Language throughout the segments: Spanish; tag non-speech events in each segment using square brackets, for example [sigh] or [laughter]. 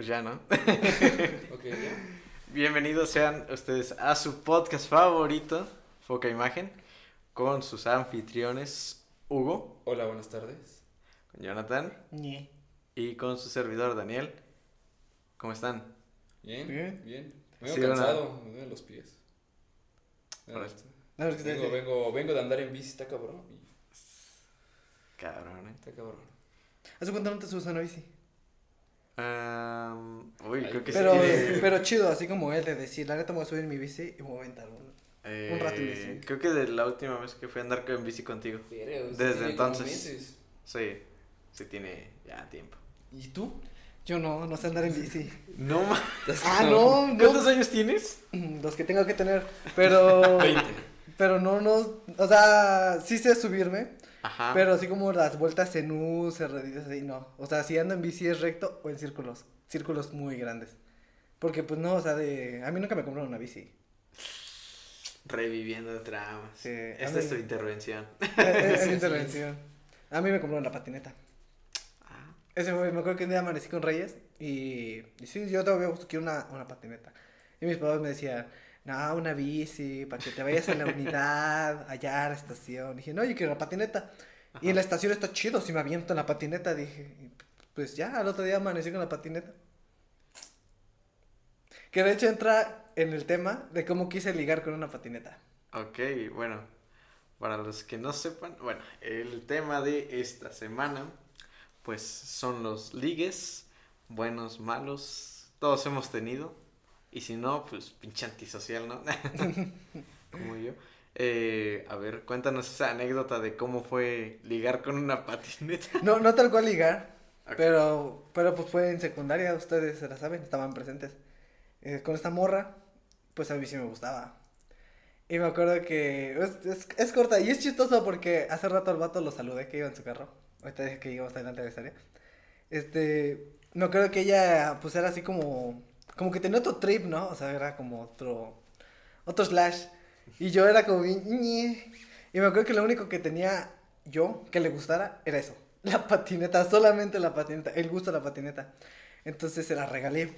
Pues ya, ¿no? [laughs] Ok, ya. Bienvenidos sean ustedes a su podcast favorito, Foca Imagen, con sus anfitriones Hugo, Hola, buenas tardes. con Jonathan y con su servidor Daniel. ¿Cómo están? Bien, Bien. bien. Vengo Sí, una- cansado, me duelen los pies. Ahora- No, es que te- Vengo, vengo, vengo de andar en bici, está cabrón. y- Cabrón, ¿eh? Está cabrón. ¿Hace cuánto no te subes a una bici? Am, uy, Ay, creo que Pero, sí. tiene- [laughs] pero chido, así como él, de decir, la neta me voy a subir en mi bici y me voy a aventar un- eh, un rato en bici. Creo que de la última vez que fui a andar en bici contigo. Desde entonces. Sí, sí tiene ya tiempo. ¿Y tú? Yo no, no sé andar en bici. No ma- [laughs] Ah, no, no. ¿Cuántos años tienes? Los que tengo que tener, pero... [laughs] 20. Pero no, no, o sea, sí sé subirme, Ajá. pero así como las vueltas en U, cerraditas así, no. O sea, si ando en bici es recto o en círculos, círculos muy grandes. Porque pues no, o sea, de... A mí nunca me compraron una bici. Reviviendo tramas. Sí, Esta mí- es tu intervención. [laughs] Es, sí. intervención. A mí me compraron la patineta. Ah, Ese fue, me acuerdo que un día amanecí con Reyes y, y sí, yo todavía quiero una, una patineta. Y mis papás me decían, no, una bici, para que te vayas a la [laughs] unidad, allá a la estación. dije, no, yo quiero una patineta. Y en la estación está chido, si me aviento en la patineta, dije, pues ya, al otro día amanecí con la patineta. Que de hecho entra en el tema de cómo quise ligar con una patineta. Ok, bueno, para los que no sepan, bueno, el tema de esta semana, pues son los ligues, buenos, malos, todos hemos tenido, y si no, pues pinche antisocial, ¿no? [laughs] Como yo. Eh, a ver, cuéntanos esa anécdota de cómo fue ligar con una patineta. [laughs] No, no tal cual ligar, pero, pero pues fue en secundaria, ustedes se la saben, estaban presentes. Eh, con esta morra, pues a mí sí me gustaba. Y me acuerdo que es, es, es corta y es chistoso porque hace rato al vato lo saludé que iba en su carro. Ahorita dije que íbamos adelante de la historia. Este, me acuerdo que ella pues era así como, como que tenía otro trip, ¿no? O sea, era como otro, otro slash. Y yo era como bien. Y me acuerdo que lo único que tenía yo que le gustara era eso. [laughs] La patineta, solamente la patineta, el gusto de la patineta. Entonces se la regalé.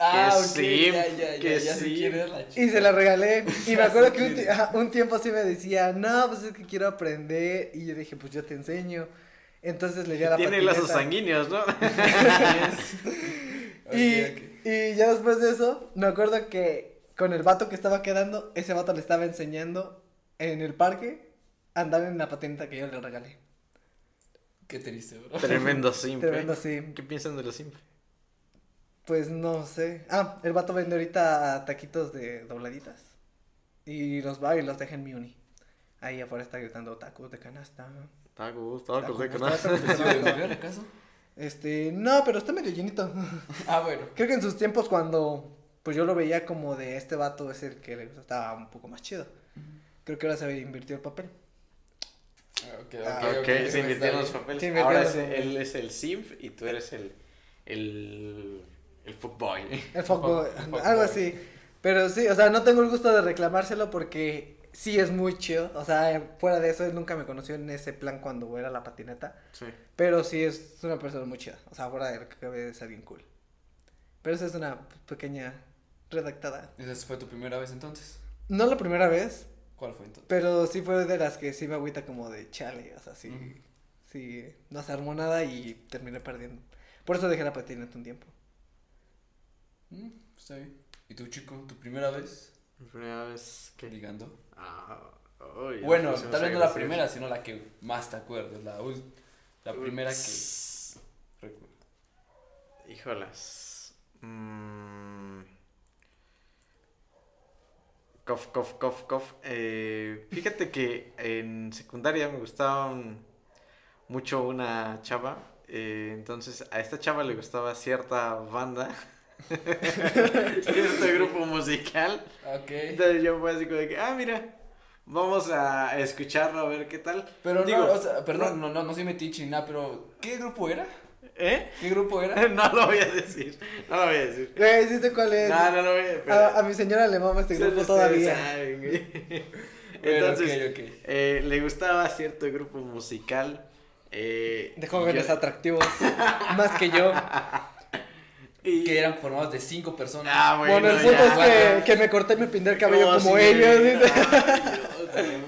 Ah, Que ok, sí, ya, ya, que ya, sí. es la Y se la regalé. Y me [laughs] acuerdo que un, un tiempo así me decía, no, pues es que quiero aprender. Y yo dije, pues yo te enseño. Entonces le di a la Tiene patineta. lazos sanguíneos, ¿no? [laughs] Y, ya después de eso, me acuerdo que con el vato que estaba quedando, ese vato le estaba enseñando en el parque a andar en la patineta que yo le regalé. Qué triste, bro. Tremendo [laughs] simp. ¿eh? Tremendo así. ¿Qué piensan de los simp? Pues no sé. Ah, el vato vende ahorita taquitos de dobladitas. Y los va y los deja en mi uni. Ahí afuera está gritando tacos de canasta. Tacos, tacos Tacos, de tacos, canasta. tacos de ¿Sí de canasta. Este, no, pero está medio llenito. [laughs] Ah, bueno. Creo que en sus tiempos cuando pues yo lo veía como de este vato es el que le estaba un poco más chido. Creo que ahora se invirtió el papel. Ah, Ok, Ah, ok, Ok, se está invirtieron los papeles. Se invirtieron Ahora es- él es el simp y tú eres el. El. El fuckboy. El fuckboy, fuck- fuckboy. algo así. Pero sí, o sea, no tengo el gusto de reclamárselo porque sí es muy chido. O sea, fuera de eso, él nunca me conoció en ese plan cuando era la patineta. Sí. Pero sí es una persona muy chida. O sea, fuera de que es alguien cool. Pero esa es una pequeña redactada. ¿Esa fue tu primera vez entonces? No la primera vez, ¿Cuál fue entonces? pero sí fue de las que sí me agüita como de chale. O sea, sí, sí, no se armó nada y terminé perdiendo. Por eso dejé la patineta un tiempo. Mm, está bien. ¿Y tú, chico, tu primera vez primera vez que. ligando? Ah, ya Bueno, tal vez no la primera, sino la que más te acuerdas. La, la primera que recuerdo. Híjolas. Mm. Cof, cof, cof, cof. Eh, fíjate que en secundaria me gustaba un- mucho una chava. eh, entonces a esta chava le gustaba cierta banda. [laughs] cierto grupo musical. Ok. Entonces yo fue así como de que, ah, mira, vamos a escucharlo a ver qué tal. Pero Digo, no, o sea, perdón, no, no, no soy metiche ni nada, pero ¿qué grupo era? ¿Eh? ¿Qué grupo era? [laughs] No lo voy a decir. No lo voy a decir. Güey, ¿sí cuál es? No, no lo voy a pero- a, a mi señora le mama este grupo todavía. saben, güey. [laughs] Bueno, Entonces, ok, ok. eh, le gustaba cierto grupo musical. Eh, De jóvenes yo- atractivos. más que yo. Y- Que eran formados de cinco personas. Ah, bueno, Bueno, el punto ya. es que, que me corté y me pinté el cabello No, como sí, ellos.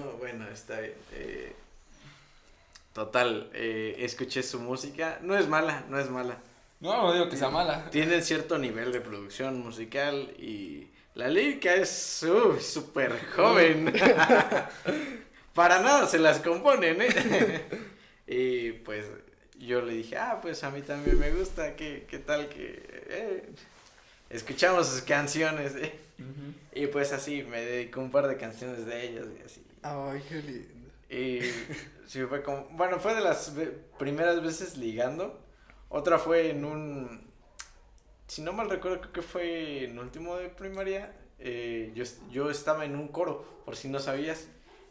no, bueno, está bien. Eh, total, eh, escuché su música. No es mala, no es mala. No, no digo que sea mala. Tiene cierto nivel de producción musical y la lírica es uy, súper joven. [laughs] Para nada se las componen, ¿eh? [laughs] y pues yo le dije, ah, pues a mí también me gusta, ¿qué, qué tal que eh, escuchamos sus canciones? eh?". Y pues así, me dedicó un par de canciones de ellas y así. Ay, qué lindo. Y sí, fue como, bueno, fue de las primeras veces ligando. Otra fue en un, si no mal recuerdo, creo que fue en último de primaria. eh, yo, yo estaba en un coro, por si no sabías.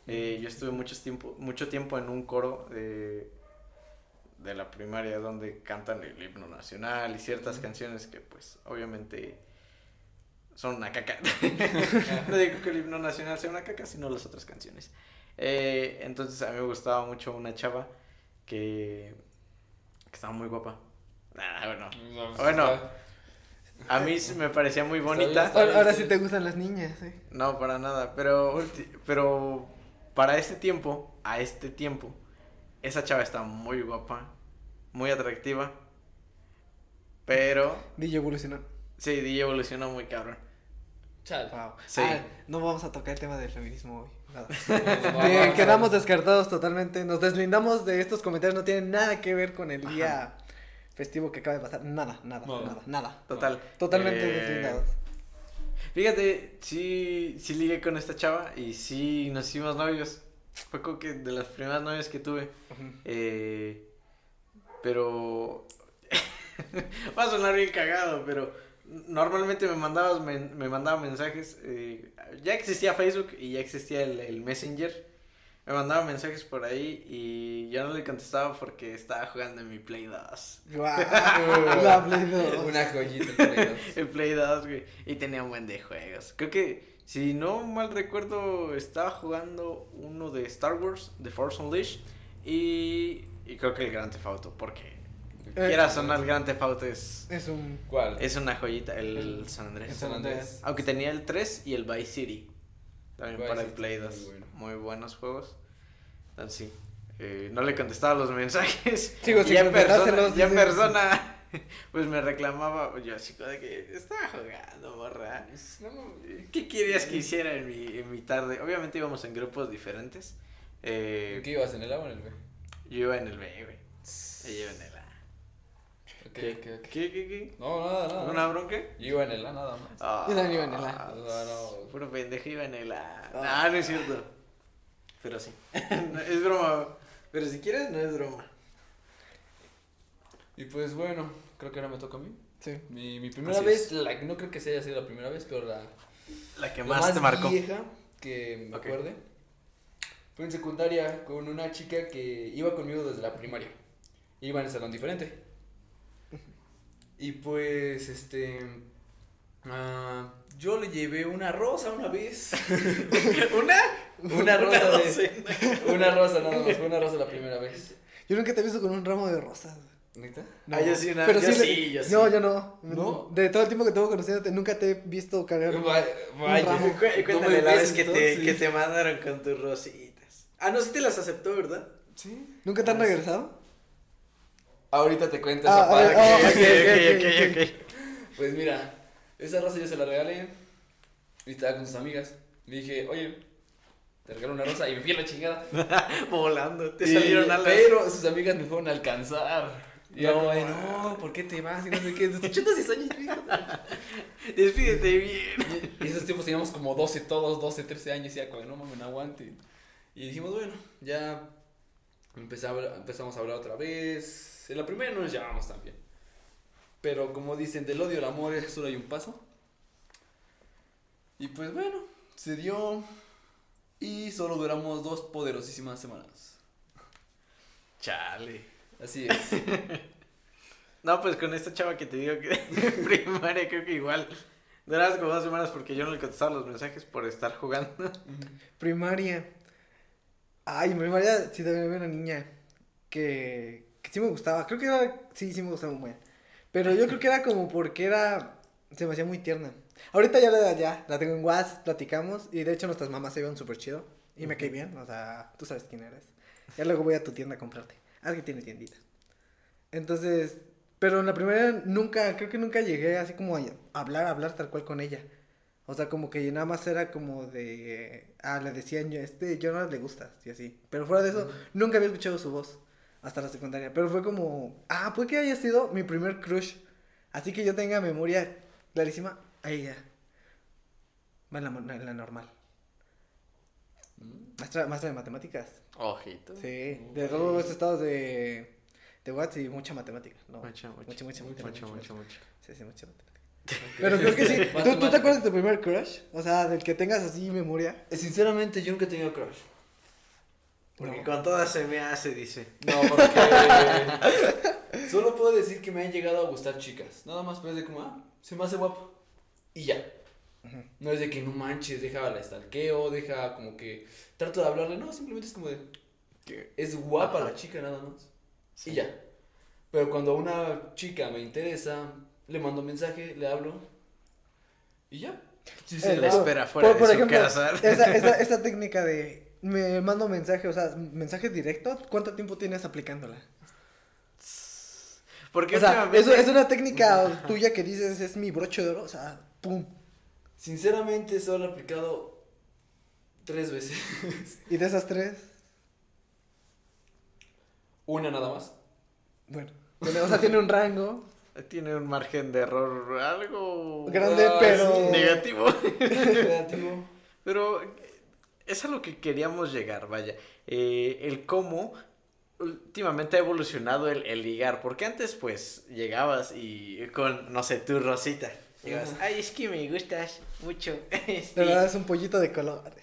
eh, yo estuve mucho tiempo, mucho tiempo en un coro de, de la primaria donde cantan el himno nacional y ciertas canciones que pues obviamente son una caca. [laughs] no digo que el himno nacional sea una caca, sino las otras canciones. Eh, entonces a mí me gustaba mucho una chava que, que estaba muy guapa. Ah, bueno, Bueno. a mí me parecía muy bonita. Está Ahora, ahora sí. sí te gustan las niñas, ¿eh? No, para nada, pero, pero para este tiempo, a este tiempo, esa chava está muy guapa, muy atractiva, pero DJ evolucionó. sí, DJ evolucionó muy cabrón. Chale. Wow. Sí. Ah, no vamos a tocar el tema del feminismo hoy. Nada. [laughs] [laughs] Bien, quedamos descartados totalmente. Nos deslindamos de estos comentarios. No tienen nada que ver con el día festivo que acaba de pasar. Nada, nada, No. nada, nada. Total. Totalmente eh, deslindados. Fíjate, sí, sí ligué con esta chava y sí nos hicimos novios. Fue como que de las primeras novias que tuve. Eh, pero [laughs] va a sonar bien cagado, pero normalmente me mandabas men- me mandaba mensajes. eh, ya existía Facebook y ya existía el, el Messenger. Me mandaba mensajes por ahí y yo no le contestaba porque estaba jugando en mi Play 2. Guau, [laughs] la Play dos. Una joyita. el Play dos. [laughs] El Play 2, güey. Y tenía un buen de juegos. Creo que, si no mal recuerdo, estaba jugando uno de Star Wars, The Force Unleashed. Y, y creo que el Grand Theft Auto, porque Eh, quiera sonar el Grand Theft Auto es, Es un. ¿Cuál? es una joyita, el, el San Andrés. El San Andrés. Aunque tenía el 3 y el Vice City. También Vice para el Play muy 2. bueno. Muy buenos juegos. Entonces sí. eh, no le contestaba los mensajes. [laughs] Sigo sin persona, ya en persona, [laughs] pues me reclamaba. Yo así como de que estaba jugando, morra. No, no, ¿Qué querías que hiciera en mi, en mi tarde? Obviamente íbamos en grupos diferentes. Eh, ¿En qué ibas? ¿En el A o en el B? Yo iba en el B, güey. Ella iba en el A. Ok, ¿Qué? ok, ok. ¿Qué, qué, qué? No, nada, nada. ¿Una bronca? Yo iba en el A nada más. Ah, Yo también iba en el A. No, no. Puro pendejo iba en el A. Ah. No, no es cierto. Pero sí. [laughs] Es broma. Pero si quieres, no es broma. Y pues bueno, creo que ahora me toca a mí. Sí. Mi, mi primera Así vez, la, no creo que sea haya sido la primera vez, pero la, La que la más, te marcó. vieja que me acuerde. Fue en secundaria con una chica que iba conmigo desde la primaria. Iba en el salón diferente. Y pues, este... ah, yo le llevé una rosa una vez. [laughs] ¿Una? Una rosa Una de-. Una rosa nada más, fue una rosa la primera vez. Yo nunca te he visto con un ramo de rosas. ¿Neta? Ah, yo sí, una- pero yo le- sí, yo sí. No, yo no. ¿No? De todo el tiempo que tengo conociéndote, nunca te he visto cargar. Vaya, vaya. ramo. Cu- Cuéntale No me la ves, vez que te, que te mandaron con tus rositas. Ah, no, sí te las aceptó, ¿verdad? Sí. ¿Nunca te han Ah, regresado? Ahorita te cuento Ah, esa parte. ah, [laughs] ok, ok, ok, Pues mira, esa rosa yo se la regalé y estaba con sus amigas. Le dije, oye, te regalo una rosa y me fui a la chingada. [laughs] Volando, te Y- salieron alas. Pero sus amigas me fueron a alcanzar. Y yo No, como no, ¿por qué te vas? Y no sé qué, desde 86 años. hijo". [laughs] Despídete bien. Y esos tiempos teníamos como 12 todos, 12, 13 años y ya como, no mames, no aguante. Y dijimos, bueno, ya empezamos a hablar otra vez. En la primera no nos llevamos tan bien. Pero como dicen, del odio al amor es [laughs] solo hay un paso. Y pues bueno, se dio. Y solo duramos dos poderosísimas semanas. Chale. Así es. [laughs] No, pues con esta chava que te digo que [laughs] de primaria creo que igual. Durabas como dos semanas porque yo no le contestaba los mensajes por estar jugando. Primaria. Ay, en primaria sí también había una niña que, que sí me gustaba. Creo que era, sí, sí me gustaba muy bien. Pero yo creo que era como porque era. Se me hacía muy tierna. Ahorita ya la, ya, la tengo en WhatsApp, platicamos. Y de hecho, nuestras mamás se iban súper chido. Y me cae bien. O sea, tú sabes quién eres. Ya luego voy a tu tienda a comprarte. Alguien tiene tiendita. Entonces. Pero en la primera nunca, creo que nunca llegué así como a hablar, a hablar tal cual con ella. O sea, como que nada más era como de. Ah, le decían yo, este, yo no le gusta, y así. Pero fuera de eso, nunca había escuchado su voz hasta la secundaria. Pero fue como. Ah, puede que haya sido mi primer crush. Así que yo tenga memoria clarísima a ella. Va en la, mo- en la normal. Maestra, maestra de matemáticas. Ojito. Sí, de todos los estados de. De Watts y mucha matemática. No, Mucho, mucho. mucha, mucha, Mucho, mucha, mucho, mucho. Sí, sí, mucha matemática. Pero creo que sí. [laughs] ¿Tú, ¿Tú te acuerdas de tu primer crush? O sea, del que tengas así memoria. Eh, Sinceramente, yo nunca he tenido crush. Porque No. con todas se me hace, dice. No, porque. [laughs] Solo puedo decir que me han llegado a gustar chicas. Nada más, pero es de como, ah, se me hace guapo. Y ya. No es de que no manches, deja la estalqueo, deja como que. Trato de hablarle. No, simplemente es como de. Que- Es guapa Ajá. la chica, nada más. Sí. Y ya. Pero cuando una chica me interesa, le mando mensaje, le hablo. Y ya. Sí, sí, Eh, Le la- por- espera fuera por, por de su ejemplo, casa. [laughs] Esa, esa, esa técnica de me mando mensaje, o sea, mensaje directo, ¿cuánto tiempo tienes aplicándola? Porque O sea, eso es una técnica tuya que dices es mi broche de oro, o sea, pum. Sinceramente, solo he aplicado tres veces. [laughs] Y de esas tres, Una nada más. bueno, o sea, tiene un rango Tiene un margen de error algo grande, Ah, pero sí. negativo. [laughs] Negativo. Pero es a lo que queríamos llegar, vaya. Eh, el cómo últimamente ha evolucionado el, el ligar. Porque antes, pues, llegabas y con, no sé, tu rosita. Llegabas, ay, es que me gustas mucho. [laughs] este". de verdad es un pollito de colores.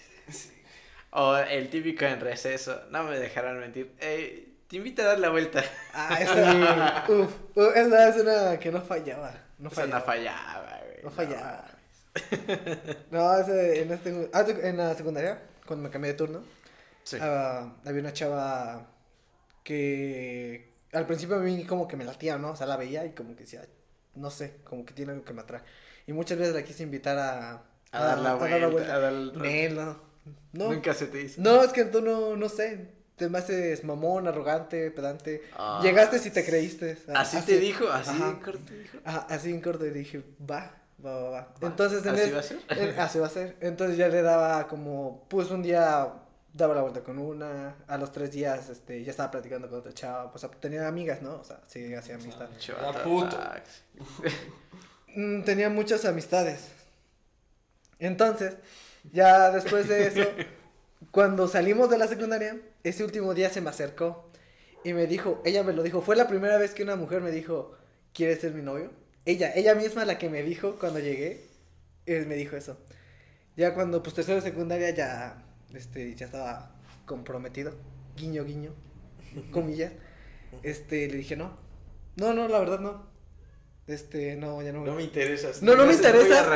O el típico en receso, no me dejarán mentir. "Eh, te invito a dar la vuelta. Ah, esa, [laughs] uf, uf, esa es una que no fallaba, no O sea, no fallaba. fallaba, güey. No fallaba. No, ese, en, este, ah, en la secundaria, cuando me cambié de turno, Sí. ah, había una chava que al principio a mí como que me latía, ¿no? O sea, la veía y como que decía, no sé, como que tiene algo que me atrae. Y muchas veces la quise invitar a, a, dar la vuelta. A dar no. No, Nunca se te hizo. no, es que tú no, no sé, te me haces mamón, arrogante, pedante. Ah, Llegaste si te creíste. Ah, Así te dijo, así Ajá. en corto te dijo. Ajá, así en corto y dije, va, va, va, va. Va. Entonces, en ¿Así el- va a ser? [laughs] así va a ser. Entonces ya le daba como, pues un día daba la vuelta con una, a los tres días, este, ya estaba platicando con otra chava, pues tenía amigas, ¿no? O sea, sí, hacía amistad. Chivata, Era puto. Mm, tenía muchas amistades. Entonces, ya después de eso, [laughs] cuando salimos de la secundaria, ese último día se me acercó y me dijo, ella me lo dijo, fue la primera vez que una mujer me dijo, ¿quieres ser mi novio? Ella, ella misma la que me dijo cuando llegué, eh, me dijo eso. Ya cuando, pues tercero de secundaria ya, este, ya estaba comprometido, guiño, guiño, [laughs] comillas, este, le dije, no, no, no, la verdad no. Este, no, ya no. No me interesas. No, no me interesas.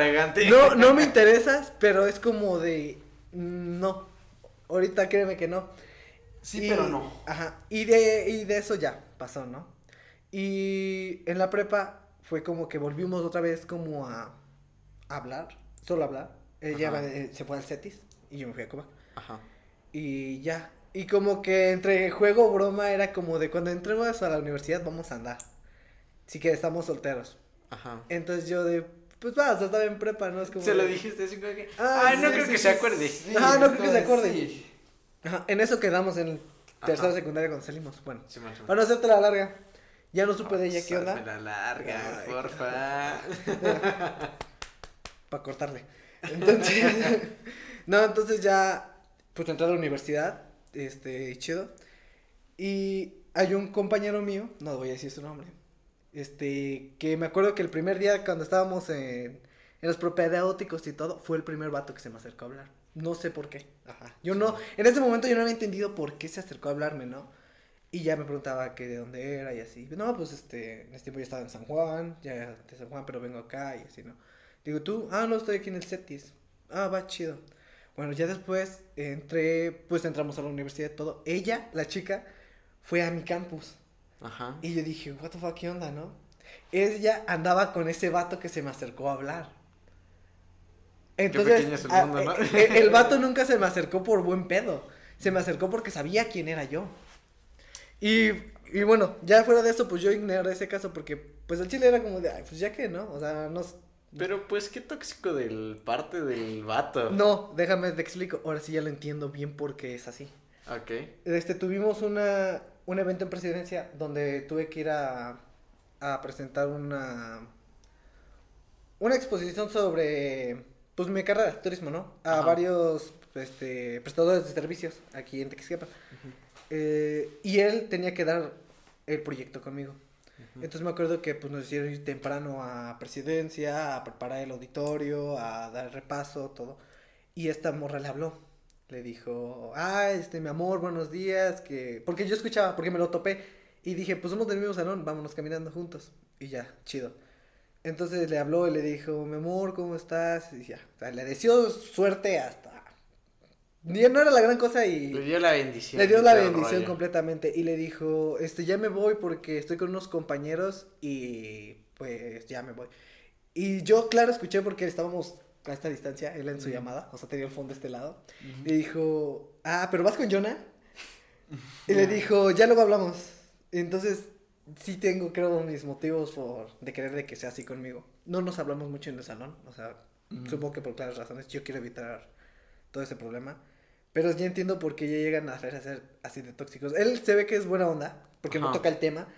No, no me [laughs] interesas, pero es como de. No. Ahorita créeme que no. Sí, Y- pero no. Ajá. Y de, y de eso ya pasó, ¿no? Y en la prepa fue como que volvimos otra vez como a hablar, solo hablar. Ella va- se fue al CETIS y yo me fui a Cuba. Ajá. Y ya. Y como que entre juego broma era como de cuando entremos a la universidad vamos a andar. Así que estamos solteros. Ajá. Entonces yo de, pues va, o sea, estaba en prepa, ¿no? Es como Se lo dijiste así como que. Ah, Ay, no creo que se acuerde. Ajá, no creo que se acuerde. Ajá, en eso quedamos en tercera secundaria cuando salimos. Bueno, Sí, para no hacerte la larga, ya no supe de ella qué onda. La larga, Ay, porfa. Para cortarle. Entonces, [laughs] no, entonces ya, pues entré a la universidad, este, chido. Y hay un compañero mío, no voy a decir su nombre, este, que me acuerdo que el primer día cuando estábamos en, en los propedéuticos y todo, fue el primer vato que se me acercó a hablar. No sé por qué. Ajá. Yo no, en ese momento yo no había entendido por qué se acercó a hablarme, ¿no? Y ya me preguntaba que de dónde era y así. No, pues este, en este tiempo yo estaba en San Juan, ya de San Juan, pero vengo acá y así, ¿no? Digo, ¿tú? Ah, no, estoy aquí en el CETIS. Ah, va, chido. Bueno, ya después entré, pues entramos a la universidad y todo. Ella, la chica, fue a mi campus. Ajá. Y yo dije, what the fuck, ¿qué onda, no? ella andaba con ese vato que se me acercó a hablar. Pequeño es el mundo, ¿no? eh, el vato [laughs] nunca se me acercó por buen pedo. Se me acercó porque sabía quién era yo. Y, y bueno, ya fuera de eso, pues yo ignoré ese caso porque, pues el chile era como de, ay, pues ya que, ¿no? O sea, no. Pero pues qué tóxico del parte del vato. No, déjame te explico. Ahora sí ya lo entiendo bien porque es así. Ok. Este, tuvimos una, un evento en presidencia donde tuve que ir a, a presentar una, una exposición sobre, pues, mi carrera, turismo, ¿no? A Ajá. varios, este, prestadores de servicios aquí en Tequisquiapan. Eh, y él tenía que dar el proyecto conmigo. Entonces me acuerdo que pues nos hicieron ir temprano a presidencia, a preparar el auditorio, a dar repaso, todo. Y esta morra le habló. Le dijo, ah, este, mi amor, buenos días, que... Porque yo escuchaba, porque me lo topé. Y dije, pues somos del mismo salón, vámonos caminando juntos. Y ya, chido. Entonces le habló y le dijo, mi amor, ¿cómo estás? Y ya, o sea, le deseó suerte hasta... No era la gran cosa y... Le dio la bendición. Le dio la bendición rollo. completamente y le dijo, este, ya me voy porque estoy con unos compañeros y pues ya me voy. Y yo, claro, escuché porque estábamos a esta distancia, él en su Ujú. llamada, o sea, tenía el phone de este lado. Ujú. Y dijo, ah, pero vas con Jonah. [laughs] Y le dijo, ya luego hablamos. Entonces, sí tengo, creo, mis motivos por, de querer de que sea así conmigo. No nos hablamos mucho en el salón, o sea, supongo que por claras razones, yo quiero evitar todo ese problema. Pero ya entiendo por qué ya llegan a ser así de tóxicos. Él se ve que es buena onda, porque no toca el tema,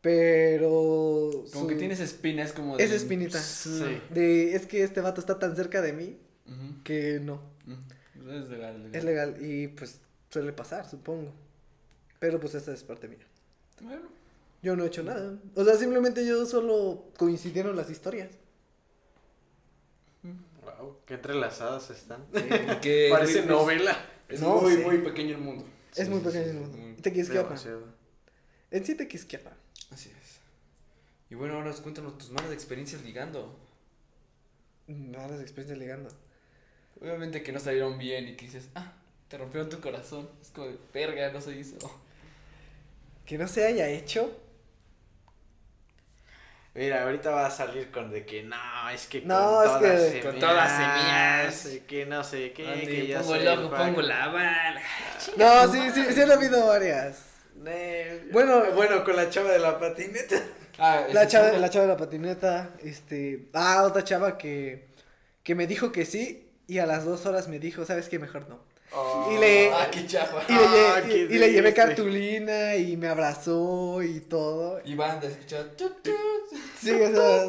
pero... Como su- que tienes espina, es como de... Esa espinita. Sí. De, es que este vato está tan cerca de mí Ujú, que no. ujú. Es legal, legal. Es legal y pues suele pasar, supongo. Pero pues esa es parte mía. Bueno, Yo no he hecho nada. O sea, simplemente yo solo coincidieron las historias. Wow, qué entrelazadas están. [laughs] Parece novela. Es No, muy, sí. muy pequeño el mundo. es Sí, muy sí, pequeño sí, el mundo. muy- Tequisquiapan. Demasiado. En sí Tequisquiapan. Así es. Y bueno, ahora cuéntanos tus malas experiencias ligando. Malas experiencias ligando. Obviamente que no salieron bien y que dices, ah, te rompieron tu corazón. Es como de, verga, no se hizo. Que no se haya hecho. Mira, ahorita va a salir con de que no, es que No, con es todas que- semillas, con todas semillas. y que no sé qué, que ya pongo el ojo, pongo la bala. No, sí, sí, sí han habido varias. Bueno. bueno, con la chava de la patineta. Ah, La chava- la chava de la patineta, este... Ah, otra chava que, que me dijo que sí y a las dos horas me dijo, ¿sabes qué? Mejor no. Y le- Ah, qué chapa. Y, le, Ah, qué y- y le llevé cartulina y me abrazó y todo. Y banda, escuchaba. Sí, o sea,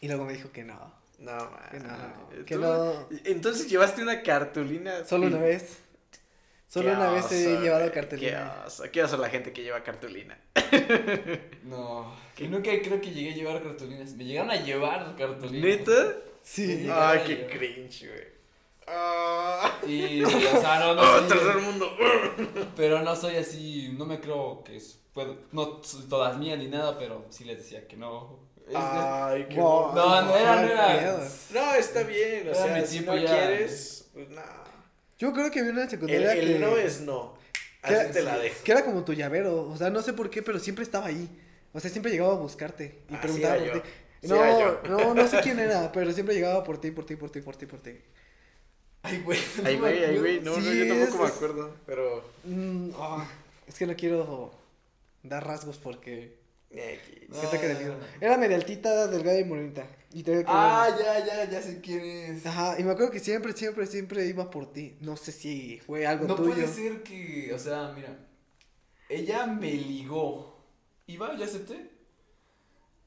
Y luego me dijo que no. No, man. Que no, Tú- que no. Entonces llevaste una cartulina. Solo una vez. Solo Qué una vez he llevado cartulina. Qué oso, qué oso la gente que lleva cartulina. No, que nunca creo que llegué a llevar cartulinas. Me llegaron a llevar cartulinas. ¿Neta? Sí. Ah, qué cringe, güey. Ah. Y, o sea, no, no [laughs] soy- tercer mundo. [laughs] Pero no soy así, no me creo que es, puedo, no soy todas mías ni nada, pero sí les decía que no. Es- Ay, qué Wow. no, no era, no era. No, está bien, o Era sea, mi si no ya. quieres, pues no. Yo creo que vi una en El, secundaria el que, no es no. que Así era- te la dejo. que era como tu llavero. O sea, no sé por qué, pero siempre estaba ahí. O sea, siempre llegaba a buscarte y Ah, preguntaba sí era por yo. ti. Sí no, era yo. no, no sé [laughs] quién era, pero siempre llegaba por ti, por ti, por ti, por ti, por ti. Ay, güey. no Ay, güey, ay, güey. No, no, yo tampoco es- me acuerdo. Pero. Mm, ah, es que no quiero dar rasgos porque. No. ¿Qué te miedo? Era media altita, delgada y morenita. Y te Ah, ya, ya, ya sé quién es. Ajá, y me acuerdo que siempre, siempre, siempre iba por ti. No sé si fue algo No tuyo. puede ser que, o sea, mira, ella me ligó. Iba, ya acepté.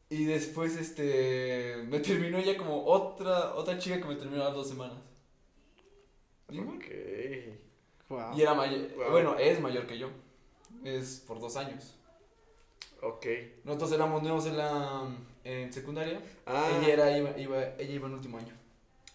Y después, este, me terminó ella como otra, otra chica que me terminó a las dos semanas. Ok. Wow. Y era mayor, Wow. bueno, es mayor que yo. Es por dos años. Ok. Nosotros éramos nuevos en la en secundaria. Ah, Ella era iba, iba, ella iba en último año.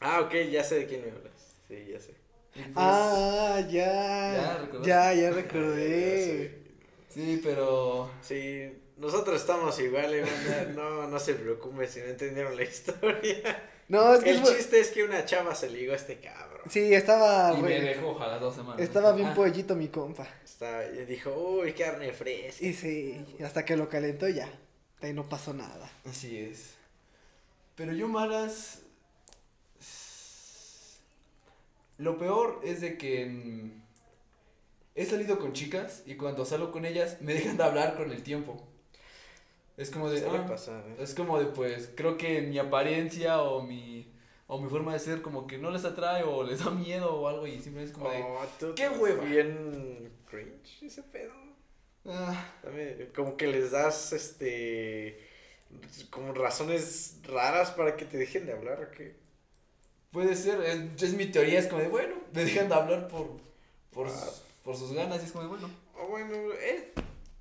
ah, ok, ya sé de quién me hablas. Sí, ya sé. Pues, Ah, ya. ¿Ya Ya, ya, recordé. [laughs] Sí, pero Sí, nosotros estamos iguales. No, no se preocupen si no entendieron la historia. No, es que El es chiste es que una chava se ligó a este cabrón. Sí, estaba. y güey, me dejó a las dos semanas. estaba bien Ah, pollito mi compa. Está, y dijo, uy, carne fresca. Y sí, hasta que lo calentó ya. Ahí no pasó nada. Así es. Pero yo malas... Lo peor es de que mm, he salido con chicas y cuando salgo con ellas me dejan de hablar con el tiempo. Es como de... "Ah", pasar, ¿eh? Es como de, pues, creo que mi apariencia o mi, o mi forma de ser como que no les atrae o les da miedo o algo y simplemente es como de... Oh, tú ¡qué hueva! Bien cringe ese pedo. "Ah, También, como que les das, este, como razones raras para que te dejen de hablar, ¿o qué? puede ser, es, es mi teoría, es como de, bueno, me dejan de hablar por, por, Ah. por sus ganas y es como de, bueno. O bueno, eh,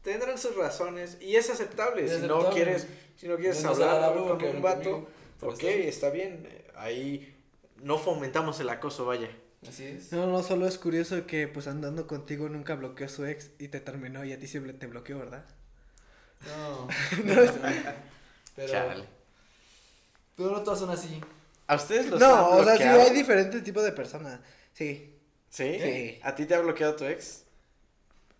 tendrán sus razones y es aceptable. Es si no quieres, si no quieres No es hablar con un vato, conmigo, pero ok, está bien. está bien. Ahí no fomentamos el acoso, vaya. Así es. No, no, solo es curioso que pues andando contigo nunca bloqueó a su ex y te terminó y a ti siempre te bloqueó, ¿verdad? No. [laughs] pero, Chale. pero no todas son así. ¿A ustedes los no, han o sea, sí hay diferentes tipos de personas. Sí, ¿Sí? Sí. ¿A ti te ha bloqueado tu ex?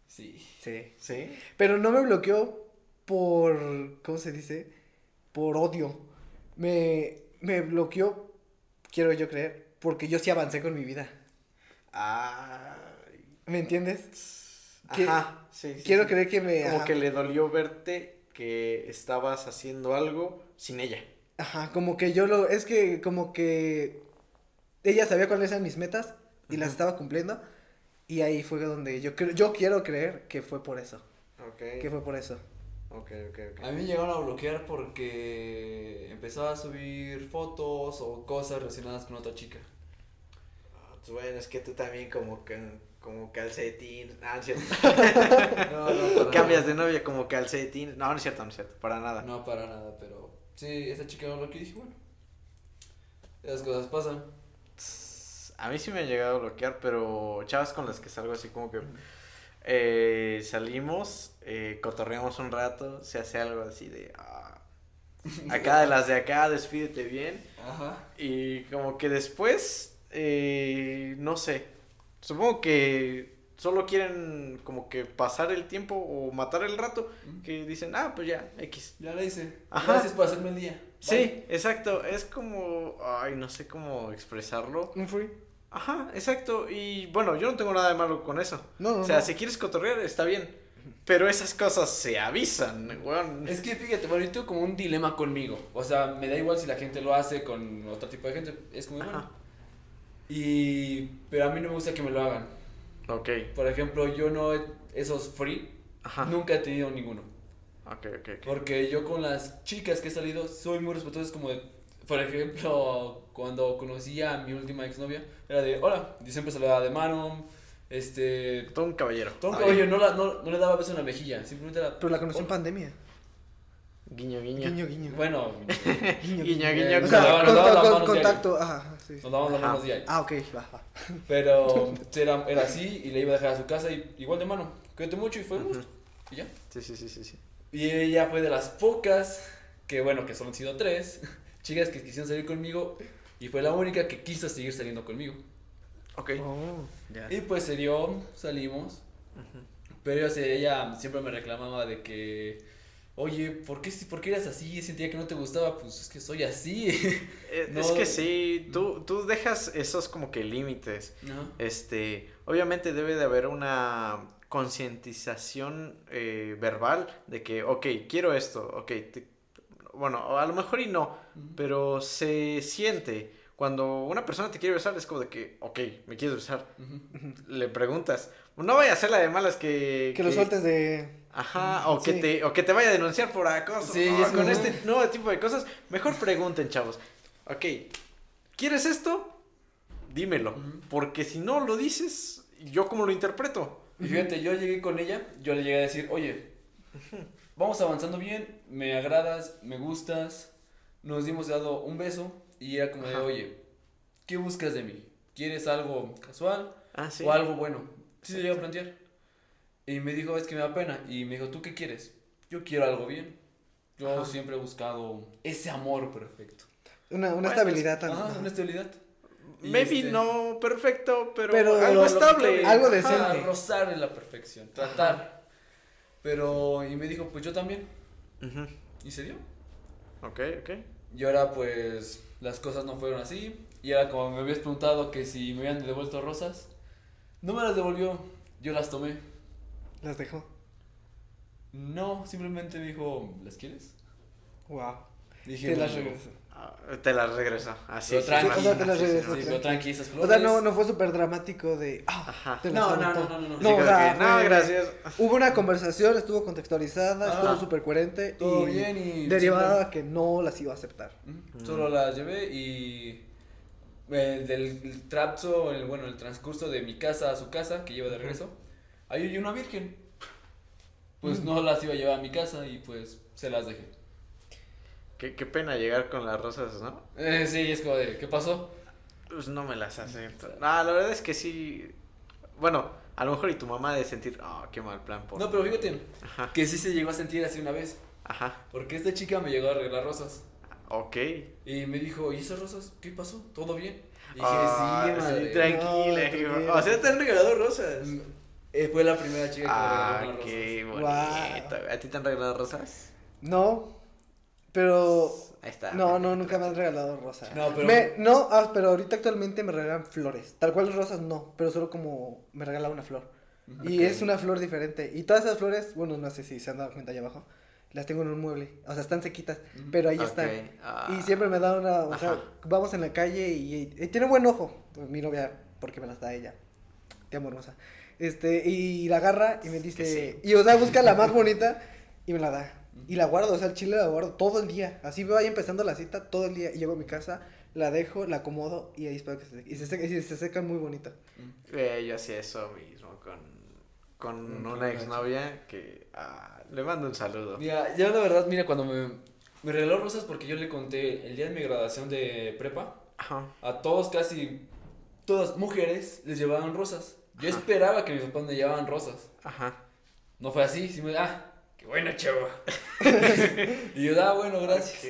Sí. Sí. ¿Sí? Pero no me bloqueó por, ¿cómo se dice? Por odio. Me, me bloqueó, quiero yo creer, porque yo sí avancé con mi vida. Ay. ¿Me entiendes? Ajá, sí, sí, quiero sí. creer que me... Como ajá, que le dolió verte que estabas haciendo algo sin ella. Ajá, como que yo lo... Es que como que ella sabía cuáles eran mis metas y las estaba cumpliendo. Y ahí fue donde yo creo, yo quiero creer que fue por eso. Ok. Que fue por eso. Ok, ok, ok. A mí me llegaron a bloquear porque empezaba a subir fotos o cosas relacionadas con otra chica. Ah, pues bueno, es que tú también como que como calcetín. Ah, no es cierto. [laughs] No, no, Cambias nada. de novia como calcetín. No, no es cierto, no es cierto. Para nada. No, para nada, pero sí, esa chica me bloqueó y dije, bueno, esas cosas pasan. A mí sí me han llegado a bloquear, pero chavas con las que salgo así como que eh, salimos, eh, cotorreamos un rato, se hace algo así de ah, acá de las de acá, despídete bien. Ajá. Y como que después, eh, no sé, supongo que solo quieren como que pasar el tiempo o matar el rato, que dicen, ah, pues ya, X. Ya la hice. Ajá. Gracias por hacerme el día. Sí, exacto, es como, ay, no sé cómo expresarlo. ¿Un free? Ajá, exacto, y bueno, yo no tengo nada de malo con eso. No, no, O sea, no. si quieres cotorrear, está bien. Pero esas cosas se avisan, weón. Es que fíjate, bueno, yo tengo como un dilema conmigo. O sea, me da igual si la gente lo hace con otro tipo de gente. Es como, bueno. Ajá. Y. Pero a mí no me gusta que me lo hagan. Ok, Por ejemplo, yo no. he- Esos free. ajá. Nunca he tenido ninguno. Ok, ok, ok. Porque yo con las chicas que he salido soy muy respetuoso. Es como de. Por ejemplo, cuando conocí a mi última exnovia, era de, hola, y siempre saludaba de mano, este... Todo un caballero. Todo un Ay, cabello, no, la- no, no le daba beso en la mejilla, simplemente era... Pero la conocí en pandemia. Guiño, guiño. Guiño, guiño. Bueno, [laughs] guiño, guiño, guiño. O nos daban- nos daban las con- manos contacto, ajá, sí. nos daban las manos diarias. Ah, ok, va, va. Pero [laughs] era, era así y le iba a dejar a su casa y igual de mano. Cuídate mucho y fue un. Y ya. Sí, sí, sí, sí, sí. Y ella fue de las pocas, que bueno, que solo han sido tres, chicas que quisieron salir conmigo y fue la única que quiso seguir saliendo conmigo. Ok. Oh. Y pues se dio, salimos, pero o sea, ella siempre me reclamaba de que, oye, ¿por qué, ¿por qué eras así? Sentía que no te gustaba, pues es que soy así. [laughs] Eh, No. Es que sí, tú, tú dejas esos como que límites. Este, obviamente debe de haber una concientización eh, verbal de que, ok, quiero esto, ok, te- bueno, a lo mejor y no, pero se siente. Cuando una persona te quiere besar es como de que, ok, me quieres besar. Le preguntas. No vaya a ser la de malas que... Que lo sueltes de. Ajá, o que, Sí. te, o que te vaya a denunciar por acoso. Sí, No, es con este nuevo tipo de cosas, mejor pregunten, chavos. Ok, ¿quieres esto? Dímelo. Porque si no lo dices, ¿yo cómo lo interpreto? Y fíjate, yo llegué con ella, yo le llegué a decir, oye, vamos avanzando bien, me agradas, me gustas, nos dimos dado un beso y era como de, Ajá. oye, ¿qué buscas de mí? ¿Quieres algo casual Ah, sí. o algo bueno? Sí, se llegó a plantear. Y me dijo, es que me da pena. Y me dijo, ¿tú qué quieres? Yo quiero algo bien. Yo Ajá. siempre he buscado ese amor perfecto. Una, una Bueno, estabilidad tan. Ajá, una estabilidad. Maybe este- no perfecto, pero, Pero algo lo- estable. algo Ajá, decente. rozar en la perfección, tratar. Pero, y me dijo, pues yo también. Y se dio. Ok, ok. Y ahora pues las cosas no fueron así. Y ahora como me habías preguntado que si me habían devuelto rosas, no me las devolvió, yo las tomé. Las dejó. No, simplemente me dijo, ¿las quieres? Wow. Dije, Te las "No". Regresó. Te las regreso. Así tranqui, más- o sea, te las sí, tranqui, esas O sea, no, no fue súper dramático de. Ah, No, no, no, no, no, no. Sí, No, o como sea, que, no, fue- gracias. Hubo una conversación, estuvo contextualizada, Ah. estuvo súper coherente. Todo y bien y Derivada a que no las iba a aceptar. Solo las llevé y eh, del el trapso, el, bueno, el transcurso de mi casa a su casa, que lleva de regreso, ahí hay una virgen. Pues no las iba a llevar a mi casa y pues se las dejé. Qué, qué pena llegar con las rosas, ¿no? Eh, sí, es como de, ¿qué pasó? Pues no me las acepto. No, la verdad es que sí. Bueno, a lo mejor y tu mamá de sentir, ah, qué mal plan. Por... No, pero fíjate, Ajá, que sí se llegó a sentir así una vez. ajá, Porque esta chica me llegó a arreglar rosas. ok. Y me dijo, ¿y esas rosas? ¿Qué pasó? ¿Todo bien? Y dije, Ah, sí, madre. tranquila. No, hijo. tranquila. o sea, te han regalado rosas. Mm, eh, fue la primera chica que Ah, me regaló qué rosas. bonito. ¿A ti te han regalado rosas? No, pero. Ahí está. No, no, nunca me han regalado rosas. No, pero- Me- no, ah, pero ahorita actualmente me regalan flores. Tal cual rosas no, pero solo como me regala una flor. Y es una flor diferente. Y todas esas flores, bueno, no sé si se han dado cuenta allá abajo, las tengo en un mueble. O sea, están sequitas, pero ahí están. ah. Y siempre me da una, o sea, vamos en la calle y, y tiene buen ojo. Mi novia, porque me las da ella. Te amo, hermosa. Este, y la agarra y me dice, y o sea, busca la más bonita y me la da. Y la guardo, o sea, el chile la guardo todo el día. Así voy empezando la cita todo el día. Y llego a mi casa, la dejo, la acomodo y ahí espero que se seque. Y se, seca- y se secan muy bonito. Eh, yo hacía eso mismo con, con Mm, una exnovia que ah, le mando un saludo. Mira, yo la verdad, mira, cuando me, me regaló rosas porque yo le conté el día de mi graduación de prepa, Ajá. a todos casi, todas mujeres les llevaban rosas. Yo Ajá. esperaba que mis papás me llevaban rosas. Ajá. No fue así, sí me, ah, qué bueno, chavo. [laughs] y yo, ah, bueno, gracias.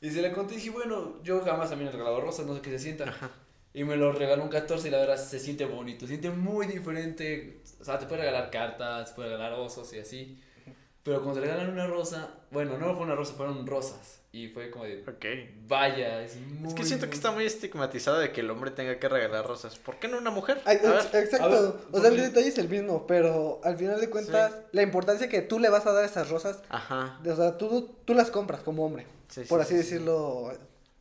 Y se le conté y dije, bueno, yo jamás a mí me he regalado rosas, no sé qué se sientan. Ajá. Y me lo regaló un 14 y la verdad se siente bonito, se siente muy diferente. O sea, te puede regalar cartas, te puede regalar osos y así. Pero cuando te regalan una rosa, bueno, no fue una rosa, fueron rosas. Y fue como de, Ok. vaya, es muy... Es que siento que muy- está muy estigmatizado de que el hombre tenga que regalar rosas. ¿Por qué no una mujer? A ver. ex- Exacto. a ver, o sea, el detalle es el mismo, pero al final de cuentas, la importancia que tú le vas a dar a esas rosas, Ajá. o sea, tú, tú las compras como hombre. Sí, sí, por sí, así sí. decirlo,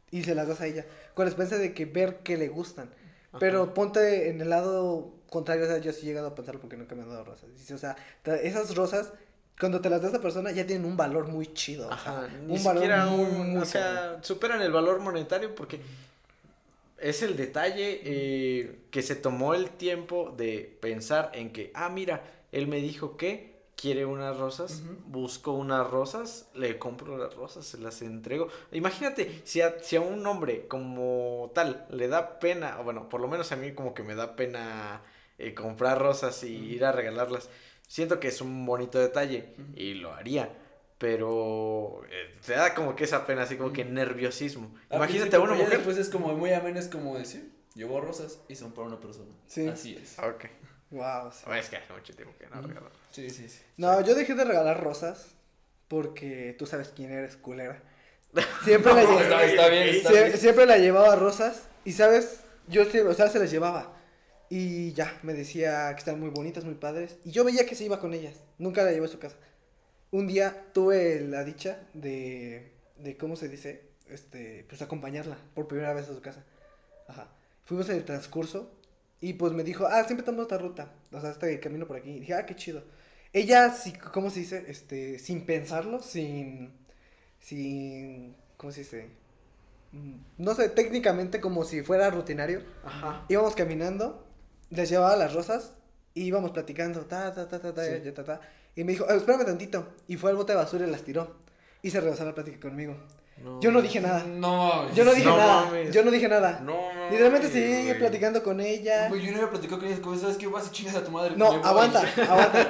y se las das a ella, con la esperanza de que ver que le gustan. Ajá. Pero ponte en el lado contrario, o sea, yo sí he llegado a pensarlo porque nunca me han dado rosas. Dice, o sea, esas rosas, cuando te las das a esa persona, ya tienen un valor muy chido. o Ajá. sea, Ni un valor siquiera muy, un- muy o sea, superan el valor monetario porque es el detalle eh, que se tomó el tiempo de pensar en que, ah, mira, él me dijo que quiere unas rosas, Ujú. busco unas rosas, le compro las rosas, se las entrego. Imagínate, si a, si a un hombre como tal le da pena, o bueno, por lo menos a mí como que me da pena eh, comprar rosas y ir a regalarlas, siento que es un bonito detalle y lo haría. Pero eh, te da como que esa pena, así como que nerviosismo. Imagínate a una mujer. Después es como muy ameno, es como decir, llevo rosas y son para una persona. Sí. Así es. Ok. Wow, sí. Es que hace mucho tiempo que no Ujú. regalo. Sí, sí, sí. No, yo dejé de regalar rosas porque tú sabes quién eres, culera. [laughs] Siempre la No, está, está bien, está Sie- bien. siempre la llevaba rosas y sabes, yo siempre, o sea, se las llevaba. Y ya, me decía que están muy bonitas, muy padres. Y yo veía que se iba con ellas. Nunca la llevé a su casa. Un día tuve la dicha de, de ¿cómo se dice? Este, pues acompañarla por primera vez a su casa. Ajá. Fuimos en el transcurso y pues me dijo, ah, siempre tomamos esta ruta. O sea, este camino por aquí. Y dije, ah, qué chido. Ella, sí, ¿cómo se dice? Este, sin pensarlo, sin, sin, ¿cómo se dice? Mm, No sé, técnicamente como si fuera rutinario. Ajá. Íbamos caminando, les llevaba las rosas y íbamos platicando, ta, ta, ta, ta, ta, Sí. ta, ta. Y me dijo, "Ah, espérame tantito. Y fue al bote de basura y las tiró. Y se regresó a la plática conmigo. Yo no dije nada. No, Yo no dije No nada. mames. Yo no dije nada. No. Literalmente seguí güey. platicando con ella. Güey, yo no había platicado con ellas, como sabes que vas y chingas a tu madre. No, voy. aguanta, [laughs] aguanta.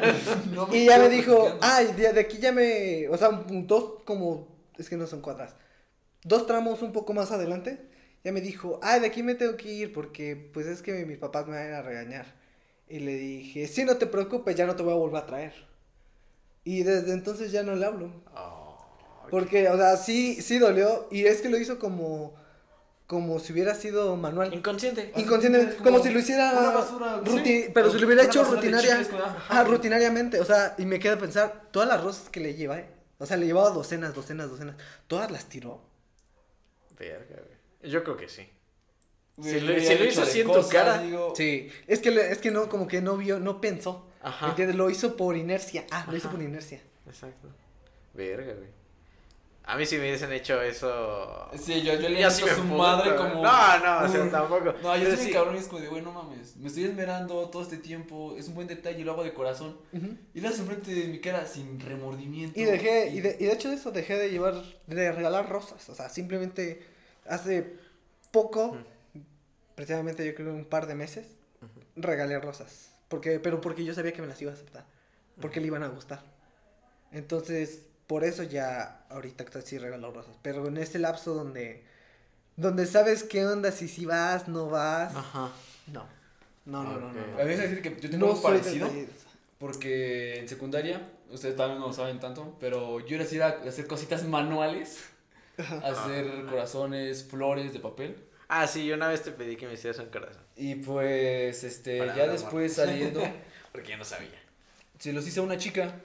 No Y ya me dijo, platicando. ay, de, de aquí ya me. O sea, dos como. Es que no son cuadras. Dos tramos un poco más adelante. Ya me dijo, ay, de aquí me tengo que ir porque, pues es que mis papás me van a regañar. Y le dije, sí, no te preocupes, ya no te voy a volver a traer. Y desde entonces ya no le hablo. Oh, Porque, o sea, sí, sí dolió. Y es que lo hizo como. Como si hubiera sido manual. Inconsciente. Inconsciente, como, como si lo hiciera. una basura, ruti- sí. Pero si lo hubiera hecho rutinaria. chicles. Ah, rutinariamente. O sea, y me queda a pensar, todas las rosas que le lleva, ¿eh? O sea, le llevaba docenas, docenas, docenas. Todas las tiró. Verga, güey. Yo creo que sí. Si lo- si hizo así en tu cara. digo, Sí, es que, le- es que no, como que no vio, no pensó. Ajá. ¿Entiendes? Lo hizo por inercia. Ah, lo hizo por inercia. Exacto. Verga, güey. A mí si me hubiesen hecho eso. Sí, yo, yo le visto a su madre como. No, no, o sea, [laughs] tampoco. No, yo soy sí. cabrón y es como de, güey, no mames. Me estoy esmerando todo este tiempo. Es un buen detalle y lo hago de corazón. Ujú. Y lo haces enfrente de mi cara sin remordimiento. Y dejé, y de, y de hecho de eso dejé de llevar, de regalar rosas. O sea, simplemente hace poco, precisamente yo creo que un par de meses, regalé rosas. Porque, pero porque yo sabía que me las iba a aceptar. Porque le iban a gustar. Entonces, por eso ya ahorita sí regalo rosas. Pero en ese lapso donde, donde sabes qué onda, si si vas, no vas. Ajá. No. No, no, no, no. A me decir que yo tengo No algo soy parecido. Porque en secundaria, ustedes tal vez no lo saben tanto, pero yo era así a hacer cositas manuales. Hacer corazones, flores de papel. Ah, sí, yo una vez te pedí que me hicieras un corazón. Y pues, este, Para ya después amor. saliendo, [laughs] Porque yo no sabía. se los hice a una chica.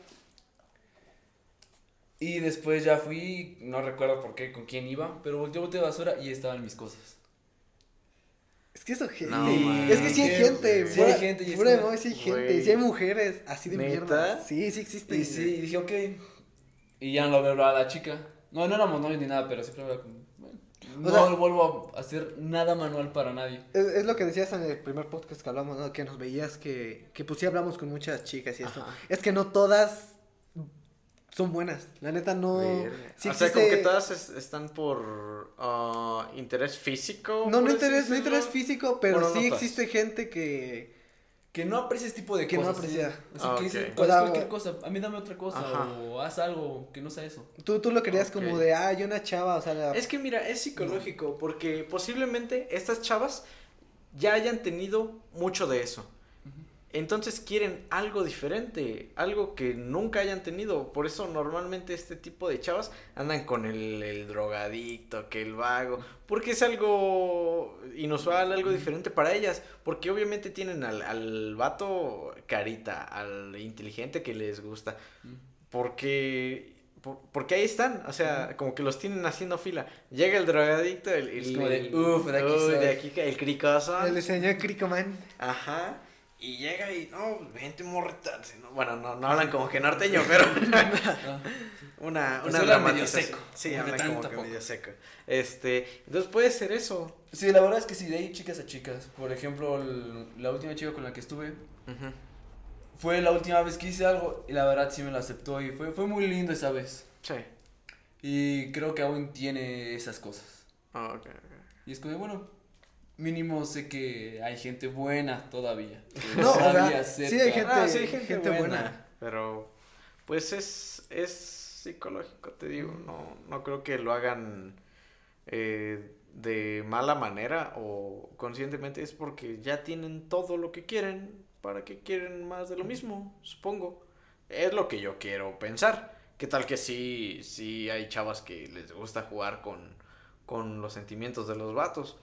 Y después ya fui, no recuerdo por qué, con quién iba, pero volteé bote de basura y estaban mis cosas. Es que eso gente. No, es que sí hay gente. sí hay gente y como- mamá, sí hay gente. Güey. Sí hay mujeres así de ¿Neta? mierda. Sí, sí existe. Y sí, y dije, ok. Y ya no lo veo a la chica. No, no éramos novios ni nada, pero siempre era como, bueno, no sea- vuelvo a hacer nada manual para nadie. Es, es lo que decías en el primer podcast que hablamos, ¿no? Que nos veías que, que pues sí hablamos con muchas chicas y. Ajá. Es que no todas son buenas. La neta no. Sí o sea, como existe- que todas es- están por ah, interés físico. No, no interés, no interés físico, pero Bueno, sí existe gente que. Que no aprecia este tipo de Que no cosas. aprecia. Así, así Ah, que dice, pues O sea, cualquier cosa. A mí dame otra cosa. Ajá. O haz algo que no sea eso. Tú, tú lo querías como de, ah, hay una chava, o sea, la- Es que mira, es psicológico, porque posiblemente estas chavas ya hayan tenido mucho de eso. Entonces quieren algo diferente, algo que nunca hayan tenido. Por eso normalmente este tipo de chavas andan con el, el drogadicto, que el vago, porque es algo inusual, algo diferente para ellas. Porque obviamente tienen al, al vato carita, al inteligente que les gusta. Porque por- porque ahí están, o sea, como que los tienen haciendo fila. Llega el drogadicto, el, el- Es como de, el- "Uf, de aquí uy, soy". de aquí el cricoso. el señor Cricoman. Ajá. Y llega y, no, vente morrita. Bueno, no, no hablan como que norteño, pero [laughs] una, Pues una medio seco, Sí, como hablan como que poco. medio seco. Este, entonces puede ser eso. Sí, la verdad es que sí, de ahí chicas a chicas. Por ejemplo, el- la última chica con la que estuve fue la última vez que hice algo y la verdad sí me lo aceptó y fue, fue muy lindo esa vez. Sí. Y creo que aún tiene esas cosas. Ah, ok, ok. Y es como, de, bueno, mínimo sé que hay gente buena todavía. [laughs] No, o sea, todavía sí acepta. hay gente- Ah, sí, hay gente, gente buena, buena. Pero, pues es, es psicológico, te digo. No, no creo que lo hagan eh, de mala manera o conscientemente. Es porque ya tienen todo lo que quieren. ¿Para qué quieren más de lo mismo? Supongo. Es lo que yo quiero pensar. ¿Qué tal que sí, sí hay chavas que les gusta jugar con, con los sentimientos de los vatos?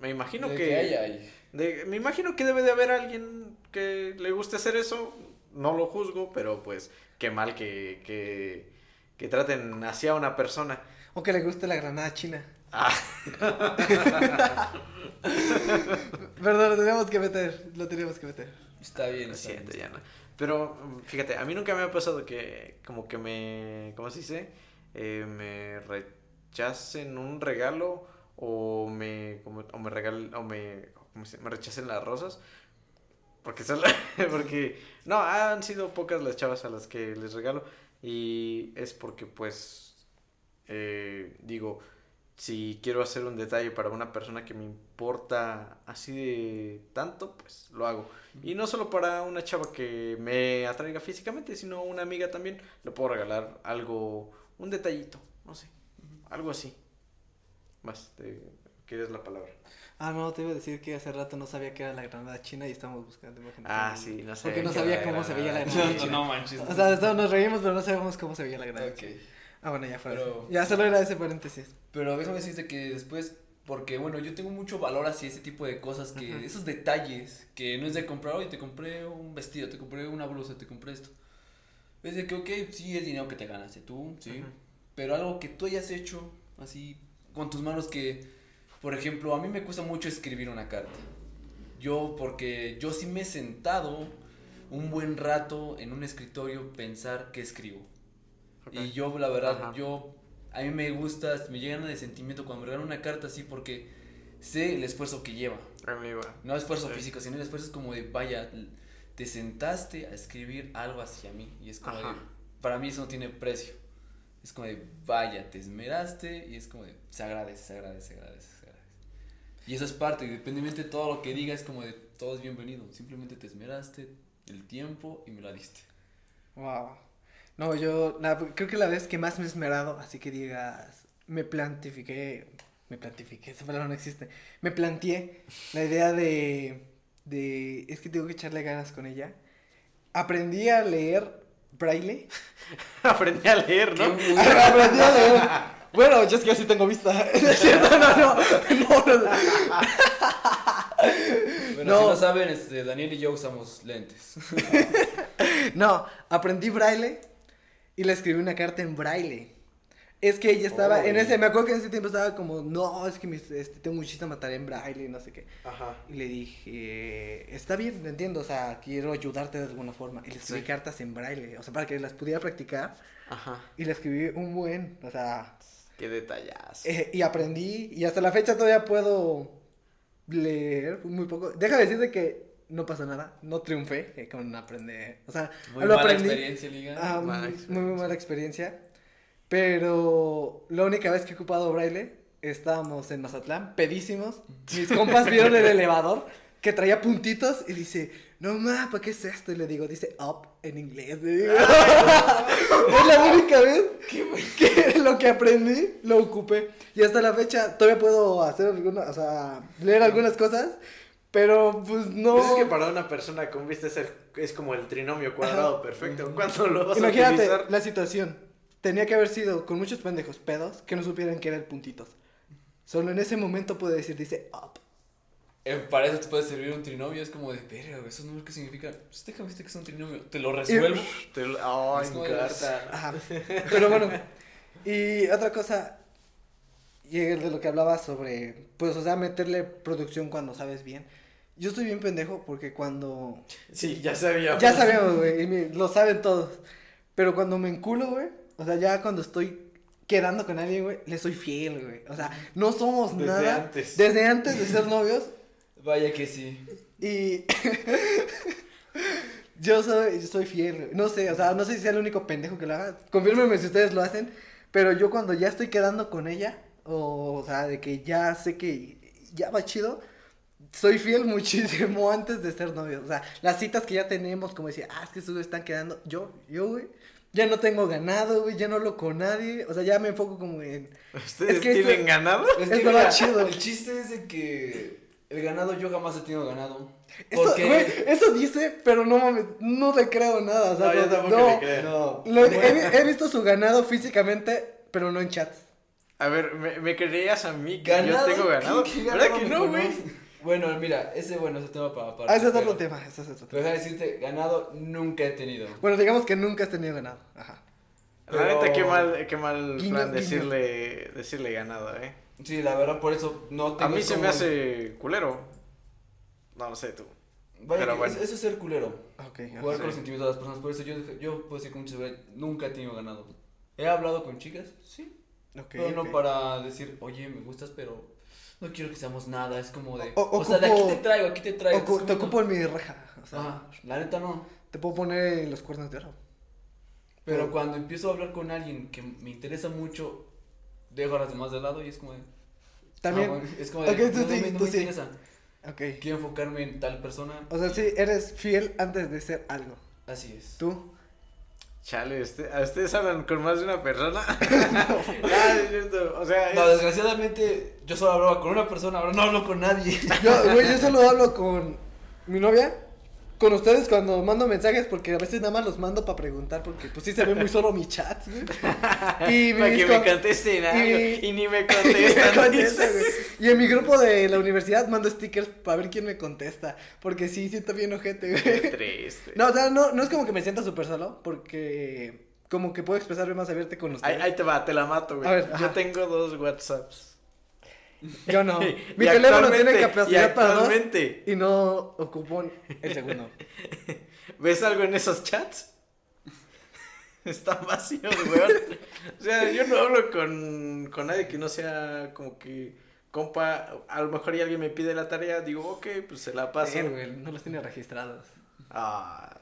Me imagino De que... hay, hay. De- me imagino que debe de haber alguien que le guste hacer eso. No lo juzgo, pero pues qué mal que, que, que traten así a una persona. O que le guste la granada china. Ah, [laughs] Perdón, lo tenemos que meter. Lo tenemos que meter. Está bien. está bien, siento, está ya no. Pero fíjate, a mí nunca me ha pasado que como que me, ¿cómo se dice? Eh, me rechacen un regalo o me, como- o me regalen, o me, me rechacen las rosas. Porque, son [laughs] porque, no, han sido pocas las chavas a las que les regalo. Y es porque, pues, eh, digo, si quiero hacer un detalle para una persona que me importa así de tanto, pues lo hago. Y no solo para una chava que me atraiga físicamente, sino una amiga también. Le puedo regalar algo, un detallito, no sé, algo así. Más, te, ¿quieres la palabra? Ah, no, te iba a decir que hace rato no sabía que era la granada china y estamos buscando imágenes. Ah, sí, no sé. Porque no sabía cómo se veía la No, granada no, china. no manches. O sea, estamos- nos reímos, pero no sabemos cómo se veía la granada Ok. china. Ah, bueno, ya fue. Pero- Ya solo era ese paréntesis. Pero déjame decirte que después, porque bueno, yo tengo mucho valor hacia ese tipo de cosas, que Ajá. esos detalles, que no es de comprar, hoy te compré un vestido, te compré una blusa, te compré esto. Es de que, ok, sí es dinero que te ganaste tú, sí, Ujú. pero algo que tú hayas hecho así con tus manos que, por ejemplo, a mí me cuesta mucho escribir una carta. Yo, porque yo sí me he sentado un buen rato en un escritorio pensar qué escribo. Y yo, la verdad, Ajá. yo, a mí me gusta, me llegan de sentimiento cuando me regalan una carta así porque sé el esfuerzo que lleva. Amigo. No esfuerzo Sí. físico, sino el esfuerzo es como de, vaya, te sentaste a escribir algo hacia mí. Y es como de, para mí eso no tiene precio. Es como de, vaya, te esmeraste y es como de, se agradece, se agradece, se agradece, se. Y eso es parte, independientemente de todo lo que diga, es como de, todo es bienvenido. Simplemente te esmeraste el tiempo y me la diste. Wow. No, yo la- creo que la vez que más me he esmerado, así que digas, me plantifiqué, me plantifiqué, esa palabra no existe, me planteé la idea de, de, es que tengo que echarle ganas con ella. Aprendí a leer braille. [laughs] Aprendí a leer, ¿no? [laughs] Aprendí a leer. Bueno, yo es que así tengo vista. [laughs] ¿Es cierto? No, no, no, no. Bueno, No. si no saben, este, Daniel y yo usamos lentes. No, aprendí braille y le escribí una carta en braille. Es que ella estaba, en ese, me acuerdo que en ese tiempo estaba como, no, es que mis- este, tengo muchísima tarea en braille y no sé qué. Ajá. Y le dije, está bien, lo entiendo, o sea, quiero ayudarte de alguna forma. Y le escribí Sí. cartas en braille, o sea, para que las pudiera practicar. Ajá. Y le escribí un buen, o sea, Qué detallas. eh, y aprendí, y hasta la fecha todavía puedo leer muy poco. Deja de decirte que no pasa nada, no triunfé eh, con aprender, o sea, Muy lo mala aprendí. experiencia, liga. Ah, Mala muy, experiencia. muy mala experiencia. Pero la única vez que he ocupado braille, estábamos en Mazatlán, pedísimos. Mis compas vieron el elevador que traía puntitos y dice, no ma, ¿para qué es esto? Y le digo, dice up en inglés. digo. [laughs] es la única vez que lo que aprendí lo ocupé. Y hasta la fecha todavía puedo hacer algunas, o sea, leer algunas cosas. Pero pues no. Pues es que para una persona con vista es, el- es como el trinomio cuadrado Ajá. perfecto. ¿Cuándo lo vas a Imagínate utilizar? la situación. Tenía que haber sido con muchos pendejos pedos que no supieran que eran puntitos. Solo en ese momento pude decir, dice up. Eh, para eso te puede servir un trinomio, es como de, verga, güey, ¿esos números qué significa? Pues déjame que es un trinomio, te lo resuelvo. [laughs] Te lo- como en carta. Pero bueno. Y otra cosa. Y de lo que hablaba sobre. Pues, o sea, meterle producción cuando sabes bien. Yo estoy bien pendejo porque cuando. Sí, ya sabía. Ya sabemos, güey. y mi- Lo saben todos. Pero cuando me enculo, güey. O sea, ya cuando estoy quedando con alguien, güey. Le soy fiel, güey. O sea, no somos Desde nada. antes. Desde antes de ser novios. [laughs] Vaya que sí. Y. [laughs] yo soy, yo soy fiel, güey. No sé, o sea, no sé si sea el único pendejo que lo haga. Confírmenme si ustedes lo hacen. Pero yo cuando ya estoy quedando con ella, o, o sea, de que ya sé que ya va chido, soy fiel [laughs] muchísimo antes de ser novios. O sea, las citas que ya tenemos, como decía, ah, es que ustedes están quedando. Yo, yo, güey, ya no tengo ganado, güey, ya no hablo con nadie. O sea, ya me enfoco como en. ¿Ustedes Es que tienen esto- ganado? Es que mira, chido. el chiste es de que el ganado yo jamás he tenido ganado. Eso, Porque... güey, eso dice, pero no mames, no le creo nada. O sea, No, yo no- tampoco no. le creo. No, Lo- he, he visto su ganado físicamente, pero no en chats. A ver, ¿me, me creerías a mí que ganado, yo tengo ganado? ¿Qué- qué ¿Verdad ganado que me no, güey? Bueno, mira, ese bueno, ese tema para aparte. Ah, ese es pero- otro tema, ese es otro Pero tema. déjame decirte, ganado nunca he tenido. Bueno, digamos que nunca has tenido ganado. Ajá. La neta, Pero- qué mal, qué mal Guiño, plan guiño. decirle, decirle ganado, eh. Sí, la verdad, por eso no tengo A mí se me hace culero. No lo sé tú. Vaya, pero bueno. eso, es ser culero. Ok. Jugar sí. con los sentimientos de las personas. Por eso yo, yo puedo decir con mucha seguridad, nunca he tenido ganado. He hablado con chicas, sí. ok, pero no para decir, oye, me gustas, pero no quiero que seamos nada. Es como de. O- O, sea, de aquí te traigo, aquí te traigo. Te ocupo en mi reja. O sea, Ajá, la neta no. te puedo poner en los cuernos de oro. Pero Pero- cuando empiezo a hablar con alguien que me interesa mucho, dejo a las demás de lado y es como de. También. ah, bueno, es como de. Ok, tú no, no sí, me- no tú me sí. interesa. Ok. Quiero enfocarme en tal persona. O sea, sí, eres fiel antes de ser algo. Así es. ¿Tú? Chale, este- ¿a ustedes hablan con más de una persona? [laughs] ah, es cierto. O sea, No, es- desgraciadamente, yo solo hablaba con una persona, ahora no hablo con nadie. Yo, güey, yo solo hablo con mi novia con ustedes cuando mando mensajes porque a veces nada más los mando para preguntar porque pues sí se ve muy solo mi chat. ¿sí? [laughs] Y para que me contesten algo y, y, ni me [laughs] contestan. me [laughs] y en mi grupo de la universidad mando stickers para ver quién me contesta porque sí siento bien ojete, güey. Qué triste. No, o sea, no, no es como que me sienta súper solo porque como que puedo expresarme más abierto con ustedes. Ahí, ahí te va, te la mato, güey. A ver, Yo tengo dos WhatsApps. Yo no. [laughs] Mi teléfono tiene capacidad para dos y no ocupo el segundo. [laughs] ¿Ves algo en esos chats? [laughs] Están vacíos, weón. O sea, yo no hablo con, con nadie que no sea como que compa. A lo mejor y alguien me pide la tarea, digo, ok, pues se la paso. no los tiene registrados. Ah,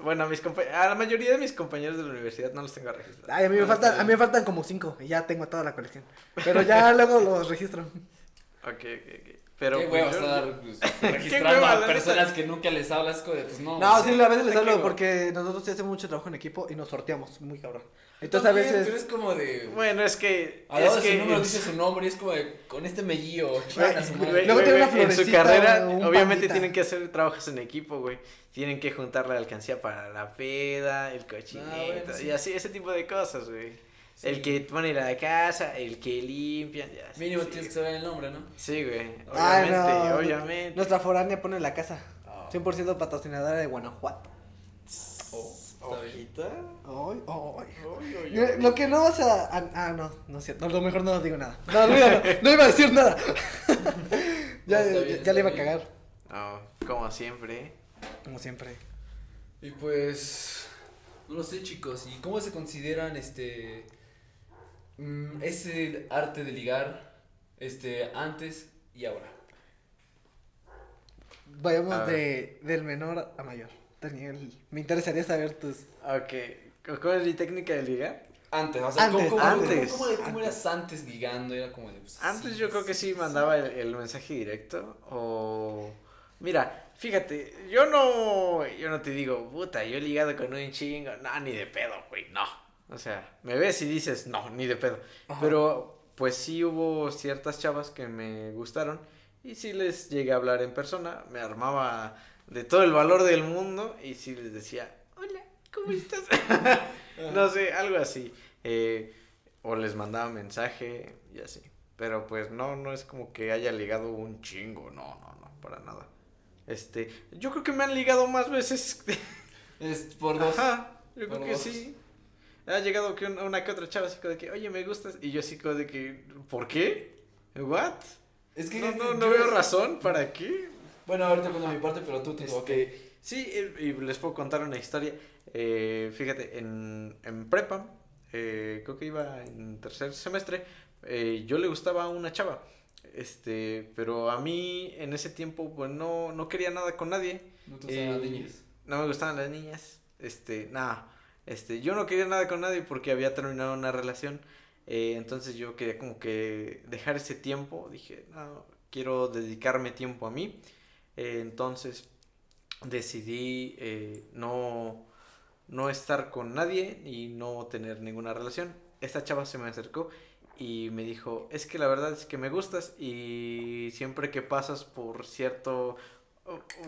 bueno, a, mis a la mayoría de mis compañeros de la universidad no los tengo registrados. Ay, a mí me, faltan, a mí me faltan como cinco y ya tengo toda la colección. Pero ya [laughs] luego los registro. Ok, ok, ok. Pero ¿Qué pues, estar pues, [laughs] registrando a personas que nunca les hablas? Pues no. No, sí, a veces les hablo porque nosotros hacemos mucho trabajo en equipo y nos sorteamos muy cabrón. Entonces a veces. Pero es como de. Bueno, es que. A es que su número dice su nombre y es como de. Con este mellillo. Luego tiene una En su carrera, obviamente tienen que hacer trabajos en equipo, güey. Tienen que juntar la alcancía para la peda, el cochinito. Ah, y así, ese tipo de cosas, güey. El que pone la casa, el que limpia. Ya, Mínimo tienes que saber el nombre, ¿no? Sí, güey. Obviamente, obviamente. Nuestra foránea pone la casa. 100% patrocinadora de Guanajuato. Oh. ¿Hojita? Ay, ay. Lo que no vas a. Ah, no, no es cierto. lo mejor no digo nada. No, no, no, iba a decir nada. [laughs] [laughs] ya, ya, le iba a cagar. como siempre. Como siempre. Y pues. No lo sé, chicos. ¿Y cómo se consideran este. Mm, ese arte de ligar este antes y ahora? Vayamos de, del menor a mayor. Daniel, me interesaría saber tus. Ok. ¿Cuál es mi técnica de ligar? Antes, o sea, antes, ¿cómo, antes. ¿cómo, eras antes ligando? Era como de, pues, antes yo creo que sí, mandaba el, el, mensaje directo. O. Mira, fíjate, yo no. Yo no te digo, puta, yo he ligado con un chingo. No, ni de pedo, güey, no. O sea, me ves y dices, no, ni de pedo. Pero, pues sí hubo ciertas chavas que me gustaron. Y sí les llegué a hablar en persona. Me armaba de todo el valor del mundo y si les decía, hola, ¿cómo estás? [laughs] no sé, algo así. Eh, o les mandaba mensaje y así. Pero pues no, no es como que haya ligado un chingo, no, no, no, para nada. Este, yo creo que me han ligado más veces. es por dos. Ajá, yo creo que sí. Ha llegado que una, que otra chava así como de que, oye, me gustas. Y yo así como de que, ¿por qué? ¿What? Es que no, no, no veo razón, ¿para qué? Bueno, ahorita cuento mi parte, pero tú te este, Sí, y les puedo contar una historia. Eh, fíjate, en, en prepa, eh, creo que iba en tercer semestre, eh, yo le gustaba a una chava. Este, pero a mí en ese tiempo, pues no, no quería nada con nadie. ¿No te gustaban las eh, niñas? No me gustaban las niñas. Este, nada. Este, yo no quería nada con nadie porque había terminado una relación. Eh, entonces yo quería como que dejar ese tiempo. Dije, no, quiero dedicarme tiempo a mí. Eh, entonces decidí eh, no, no estar con nadie y no tener ninguna relación. Esta chava se me acercó y me dijo, es que la verdad es que me gustas y siempre que pasas por cierto,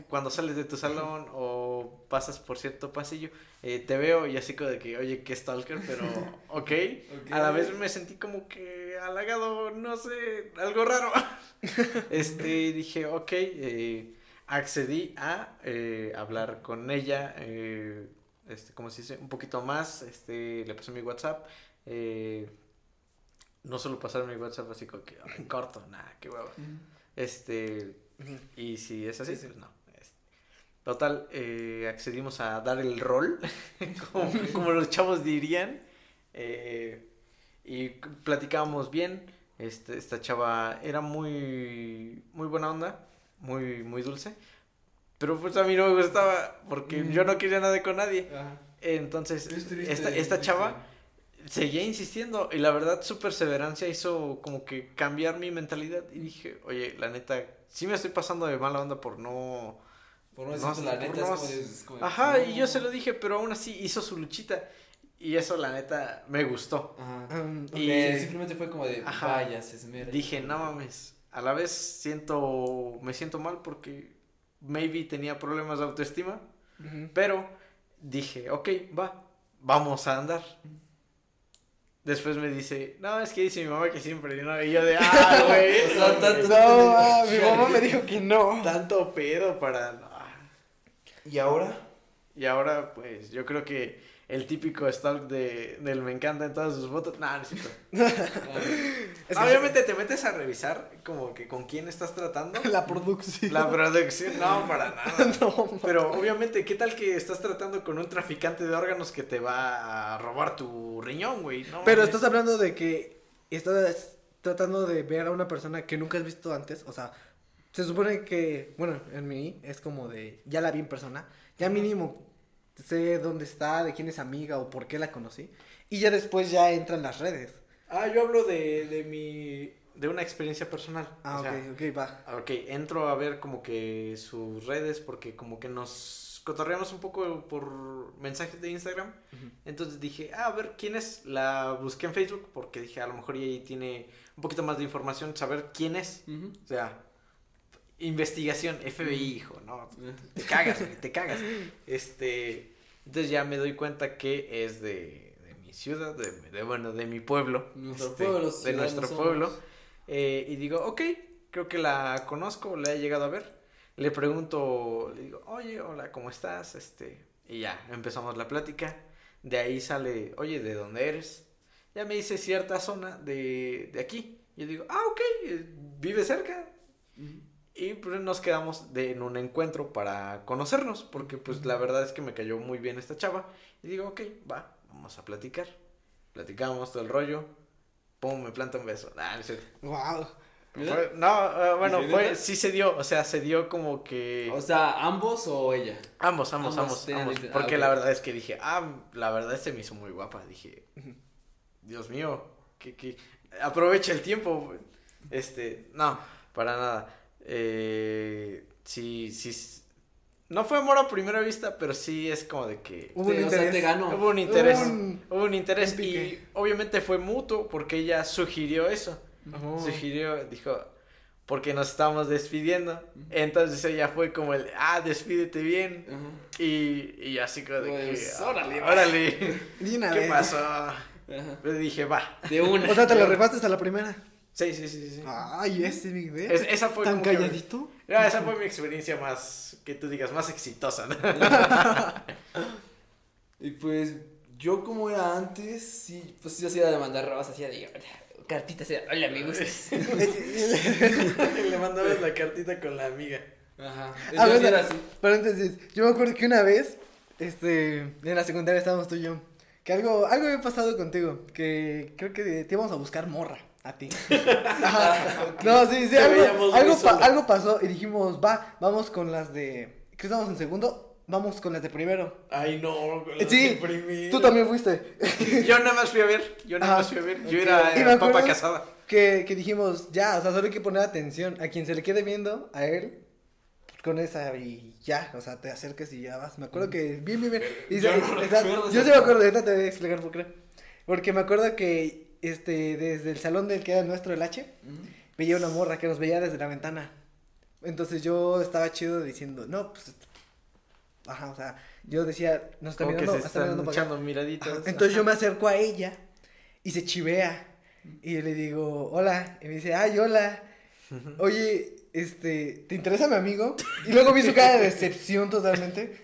cuando sales de tu salón o pasas por cierto pasillo, eh, te veo y así como de que, oye, qué stalker, pero [laughs] ok. okay. A la vez me sentí como que halagado, no sé, algo raro. [laughs] este, dije, ok, eh, accedí a eh, hablar con ella, este, como se dice, un poquito más, este, le pasé mi WhatsApp, no solo pasar mi WhatsApp así como que, corto, nada, qué huevo. Este, y si es así, pues no. Total, eh, accedimos a dar el rol, [laughs] como, como, los chavos dirían, eh, y platicábamos bien, este, esta chava era muy, muy buena onda, muy, muy dulce. Pero pues a mí no me gustaba porque yo no quería nada con nadie. Entonces, esta, esta chava seguía insistiendo y la verdad su perseverancia hizo como que cambiar mi mentalidad y dije, oye, la neta, sí me estoy pasando de mala onda por no... Por no, no la neta, Ajá, y yo se lo dije, pero aún así hizo su luchita. Y eso, la neta, me gustó. Ajá. y simplemente fue como de, vaya, se Dije, no mames, a la vez siento, me siento mal porque maybe tenía problemas de autoestima, pero dije, ok, va, vamos a andar. Después me dice, no, es que dice mi mamá que siempre, ¿no? Y yo de, ah, güey. [laughs] O sea, tanto- No, ah, mi mamá me dijo que no. Tanto pedo para... no. ¿Y ahora? Y ahora, pues, yo creo que el típico stalk de, del me encanta en todas sus fotos. Nah, no es cierto. [laughs] Es que Obviamente te metes a revisar como que con quién estás tratando. La producción. La producción, no, para nada. [laughs] No, Pero obviamente, ¿qué tal que estás tratando con un traficante de órganos que te va a robar tu riñón, güey? No Pero estás hablando de que estás tratando de ver a una persona que nunca has visto antes. O sea, se supone que, bueno, en mí es como de, ya la vi en persona. Ya mínimo sé dónde está, de quién es amiga o por qué la conocí. Y ya después ya entran las redes. Ah, yo hablo de, de mi... de una experiencia personal. Ah, O sea, ok, ok, va. Ok, entro a ver como que sus redes porque como que nos cotorreamos un poco por mensajes de Instagram. Entonces dije, ah, a ver, ¿quién es? La busqué en Facebook porque dije, a lo mejor ahí tiene un poquito más de información, saber quién es. O sea, investigación, FBI, hijo, ¿no? Te cagas, te cagas. Este, entonces ya me doy cuenta que es de, de mi ciudad, de, de, bueno, de mi pueblo. Nuestro este, pueblo, De nuestro pueblo. Eh, y digo, ok, creo que la conozco, la he llegado a ver. Le pregunto, le digo, oye, hola, ¿cómo estás? Este, y ya, empezamos la plática. De ahí sale, oye, ¿de dónde eres? Ya me dice cierta zona de, de aquí. Y yo digo, ah, ok, eh, vive cerca. Y pues nos quedamos de, en un encuentro para conocernos, porque pues la verdad es que me cayó muy bien esta chava. Y digo, ok, va, vamos a platicar. Platicamos todo el rollo. Pum, me planta un beso. Ah, no. Wow. No, eh, bueno, ¿Sí, fue, sí se dio, o sea, se dio como que... O sea, ¿ambos o ella? ambos, ambos, ambos ambos, ah, Porque ok. la verdad es que dije, ah, la verdad se me hizo muy guapa. Dije. Dios mío, que, que aprovecha el tiempo. Este, no, para nada. Eh, sí, no fue amor a primera vista, pero sí es como de que Hubo un Te- o sea, interés. te ganó. hubo un interés. Hubo un- Hubo un interés un y obviamente fue mutuo porque ella sugirió eso. Oh. Sugirió, dijo, porque nos estamos despidiendo. Entonces ella fue como el, ah, despídete bien. Y, y así como de Pues, que, órale, "Ah, órale. [laughs] Una ¿Qué vez. pasó? Ajá. Le dije, va. De una. O sea, te lo repaste hasta la primera. Sí, sí, sí, sí. Ay, ese. Es- esa fue ¿Tan como que- calladito? Ah, esa fue mi experiencia más, que tú digas, más exitosa. ¿no? [laughs] Y pues, yo como era antes, sí, pues yo hacía de mandar robas, hacía de cartitas, hola, me gustas. [laughs] Le mandabas la cartita con la amiga. Ajá. Ah, Yo sí bueno, era así. Entonces, yo me acuerdo que una vez, este, en la secundaria estábamos tú y yo, que algo, algo había pasado contigo, que creo que te íbamos a buscar morra, a ti. [laughs] No, sí, sí, algo, algo, pa- solo. algo pasó y dijimos, va, vamos con las de, que estábamos en segundo, vamos con las de primero. Ay, no. con las Sí, de primero. Tú también fuiste. Yo nada más fui a ver. Yo nada más fui a ver. Yo era Y me eh, papa casada. Que, que dijimos, ya, o sea, solo hay que poner atención. A quien se le quede viendo, a él, con esa y ya, o sea, te acerques y ya vas. Me acuerdo que, bien, bien, bien. Y Yo se- no está- recuerdo yo sí me acuerdo, ahorita te voy a explicar por qué. Porque me acuerdo que, este, desde el salón del que era nuestro, el H, Ujú. veía una morra que nos veía desde la ventana. Entonces yo estaba chido diciendo, no, pues, ajá, o sea, yo decía, nos está que mirando, se está mirando echando miraditas. Ajá, Entonces yo me acerco a ella y se chivea. Y yo le digo, hola. Y me dice, ay, hola. Oye, este, ¿te interesa mi amigo? Y luego vi su cara de decepción totalmente.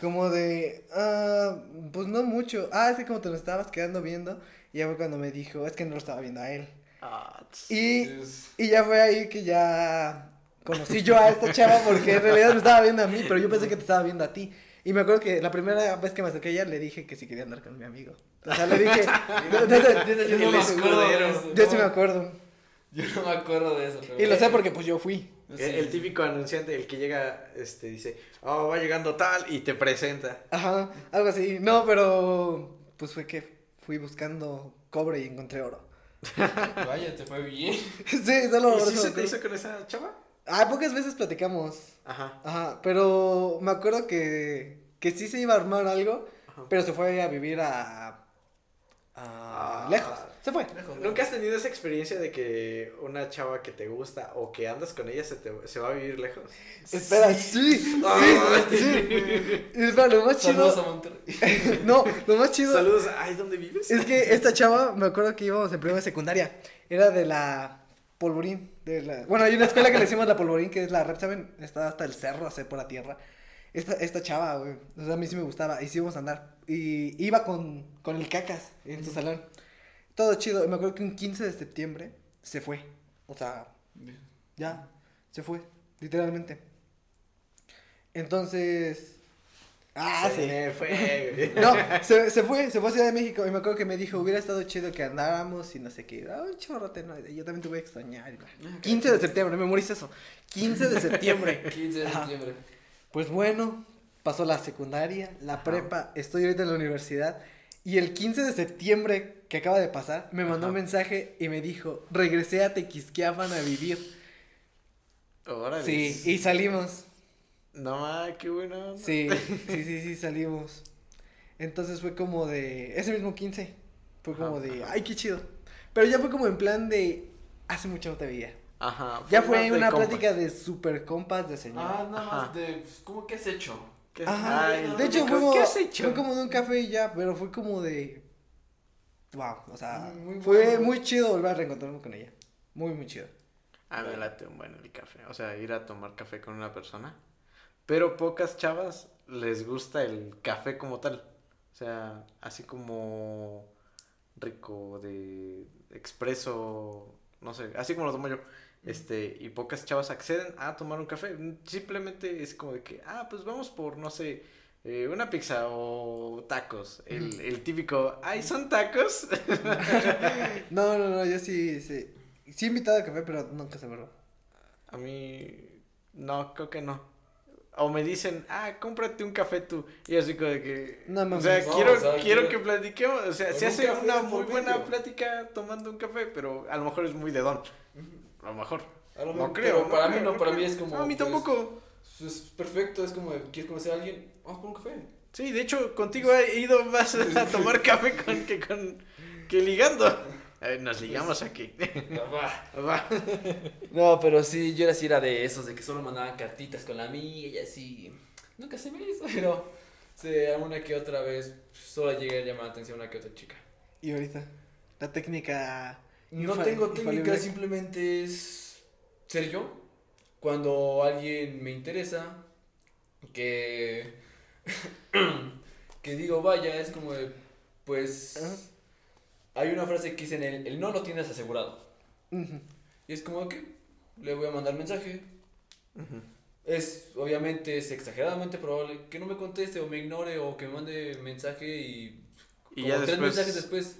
Como de, ah, pues no mucho. Ah, es que como te lo estabas quedando viendo. Y ya fue cuando me dijo, es que no lo estaba viendo a él. Ah. Y, y ya fue ahí que ya conocí yo a esta chava porque en realidad me estaba viendo a mí, pero yo pensé que te estaba viendo a ti. Y me acuerdo que la primera vez que me acerqué a ella le dije que si quería andar con mi amigo. O sea, le dije. [laughs] Yo no El me acuerdo de escudero. eso. yo sí me acuerdo. Yo no me acuerdo de eso. pero Y lo sé porque pues yo fui. Sí. El, el típico anunciante, el que llega, este, dice, oh, va llegando tal, y te presenta. Ajá, algo así. No, pero pues fue que fui buscando cobre y encontré oro. [laughs] Vaya, te fue bien. [laughs] sí, solo ¿Y sí se te hizo con esa chava? Ah, pocas veces platicamos. Ajá. Ajá, pero me acuerdo que, que sí se iba a armar algo, Ajá. pero se fue a vivir a, a Ah, lejos. Se fue. ¿Nunca has tenido esa experiencia de que una chava que te gusta o que andas con ella se, te, se va a vivir lejos? Espera, sí, sí, sí. Y espera, lo más Saludos a chido. Monterrey. [laughs] No, lo más chido. Saludos. Ay, ¿dónde vives? Es que esta chava, me acuerdo que íbamos en primera secundaria. Era de la Polvorín. De la... Bueno, hay una escuela que le decimos la Polvorín, que es la rep, ¿saben? Está hasta el cerro, hace por la tierra. Esta, esta chava, güey. O sea, a mí sí me gustaba. Y sí íbamos a andar. Y iba con, con el cacas en su salón. Todo chido. Y me acuerdo que un 15 de septiembre se fue. O sea, ya. Se fue. Literalmente. Entonces. Ah, Se sí. me fue. No, se, se fue, se fue a Ciudad de México y me acuerdo que me dijo, hubiera estado chido que andáramos y no sé qué. Ah, un chorrote, no, yo también te voy a extrañar. y bla. 15 de septiembre, me morís eso. 15 de septiembre. [laughs] 15 de Ajá. septiembre. Pues bueno, pasó la secundaria, la Ajá. prepa, estoy ahorita en la universidad y el 15 de septiembre que acaba de pasar, me mandó un mensaje y me dijo, regresé a Tequisquiapan a vivir. Órale. Sí, y salimos. No, ma, qué bueno. Sí, [laughs] sí, sí, sí, salimos. Entonces fue como de. Ese mismo 15. Fue como Ajá, de. Ay, qué chido. Pero ya fue como en plan de. Hace mucho no te veía. Ajá. Ya fue de una compas. plática de super compas de señor. Ah, nada Ajá. más de. pues, ¿Cómo que has hecho? ¿Qué- Ajá. Ay, de hecho, fue como, ¿Qué has hecho? fue como de un café y ya, pero fue como de. Wow, o sea, muy fue bueno. muy chido volver a reencontrarme con ella. Muy, muy chido. A mí me late un buen el café. O sea, ir a tomar café con una persona. Pero pocas chavas les gusta el café como tal. O sea, así como rico, de expreso, no sé, así como lo tomo yo. Este, y pocas chavas acceden a tomar un café. Simplemente es como de que, ah, pues vamos por, no sé, eh, una pizza o tacos. El, el típico, ay, son tacos. [laughs] No, no, no, yo sí, sí. Sí he invitado a café, pero nunca se me robó. A mí, no, creo que no. O me dicen, ah, cómprate un café tú. Y yo así como de que... No o mames. sea, No, quiero, o sea, quiero que platiquemos. O sea, se hace una muy buena medio. plática tomando un café, pero a lo mejor es muy de don. A lo mejor. A lo No mejor, creo. para mí creo, no, para creo. mí es como. No, a mí pues, tampoco. Es perfecto, es como, ¿quieres conocer a alguien? Vamos por un café. Sí, de hecho, contigo he ido más [laughs] a tomar café con, que con... que ligando. Eh, nos ligamos aquí. [laughs] Va. No, pero sí, yo era así era de esos, de que solo mandaban cartitas con la amiga y así. Nunca se me hizo, pero sí, una que otra vez solo llegué a llamar la atención a una que otra chica. Y ahorita, la técnica. No tengo técnica, simplemente es ser yo. Cuando alguien me interesa, que, [clears throat] que digo, vaya, es como de, pues, Ajá. hay una frase que dice, el, el no lo tienes asegurado. Ujú. Y es como que le voy a mandar mensaje. Ujú. Es, obviamente, es exageradamente probable que no me conteste o me ignore o que me mande mensaje y, Y como ya tres después... mensajes después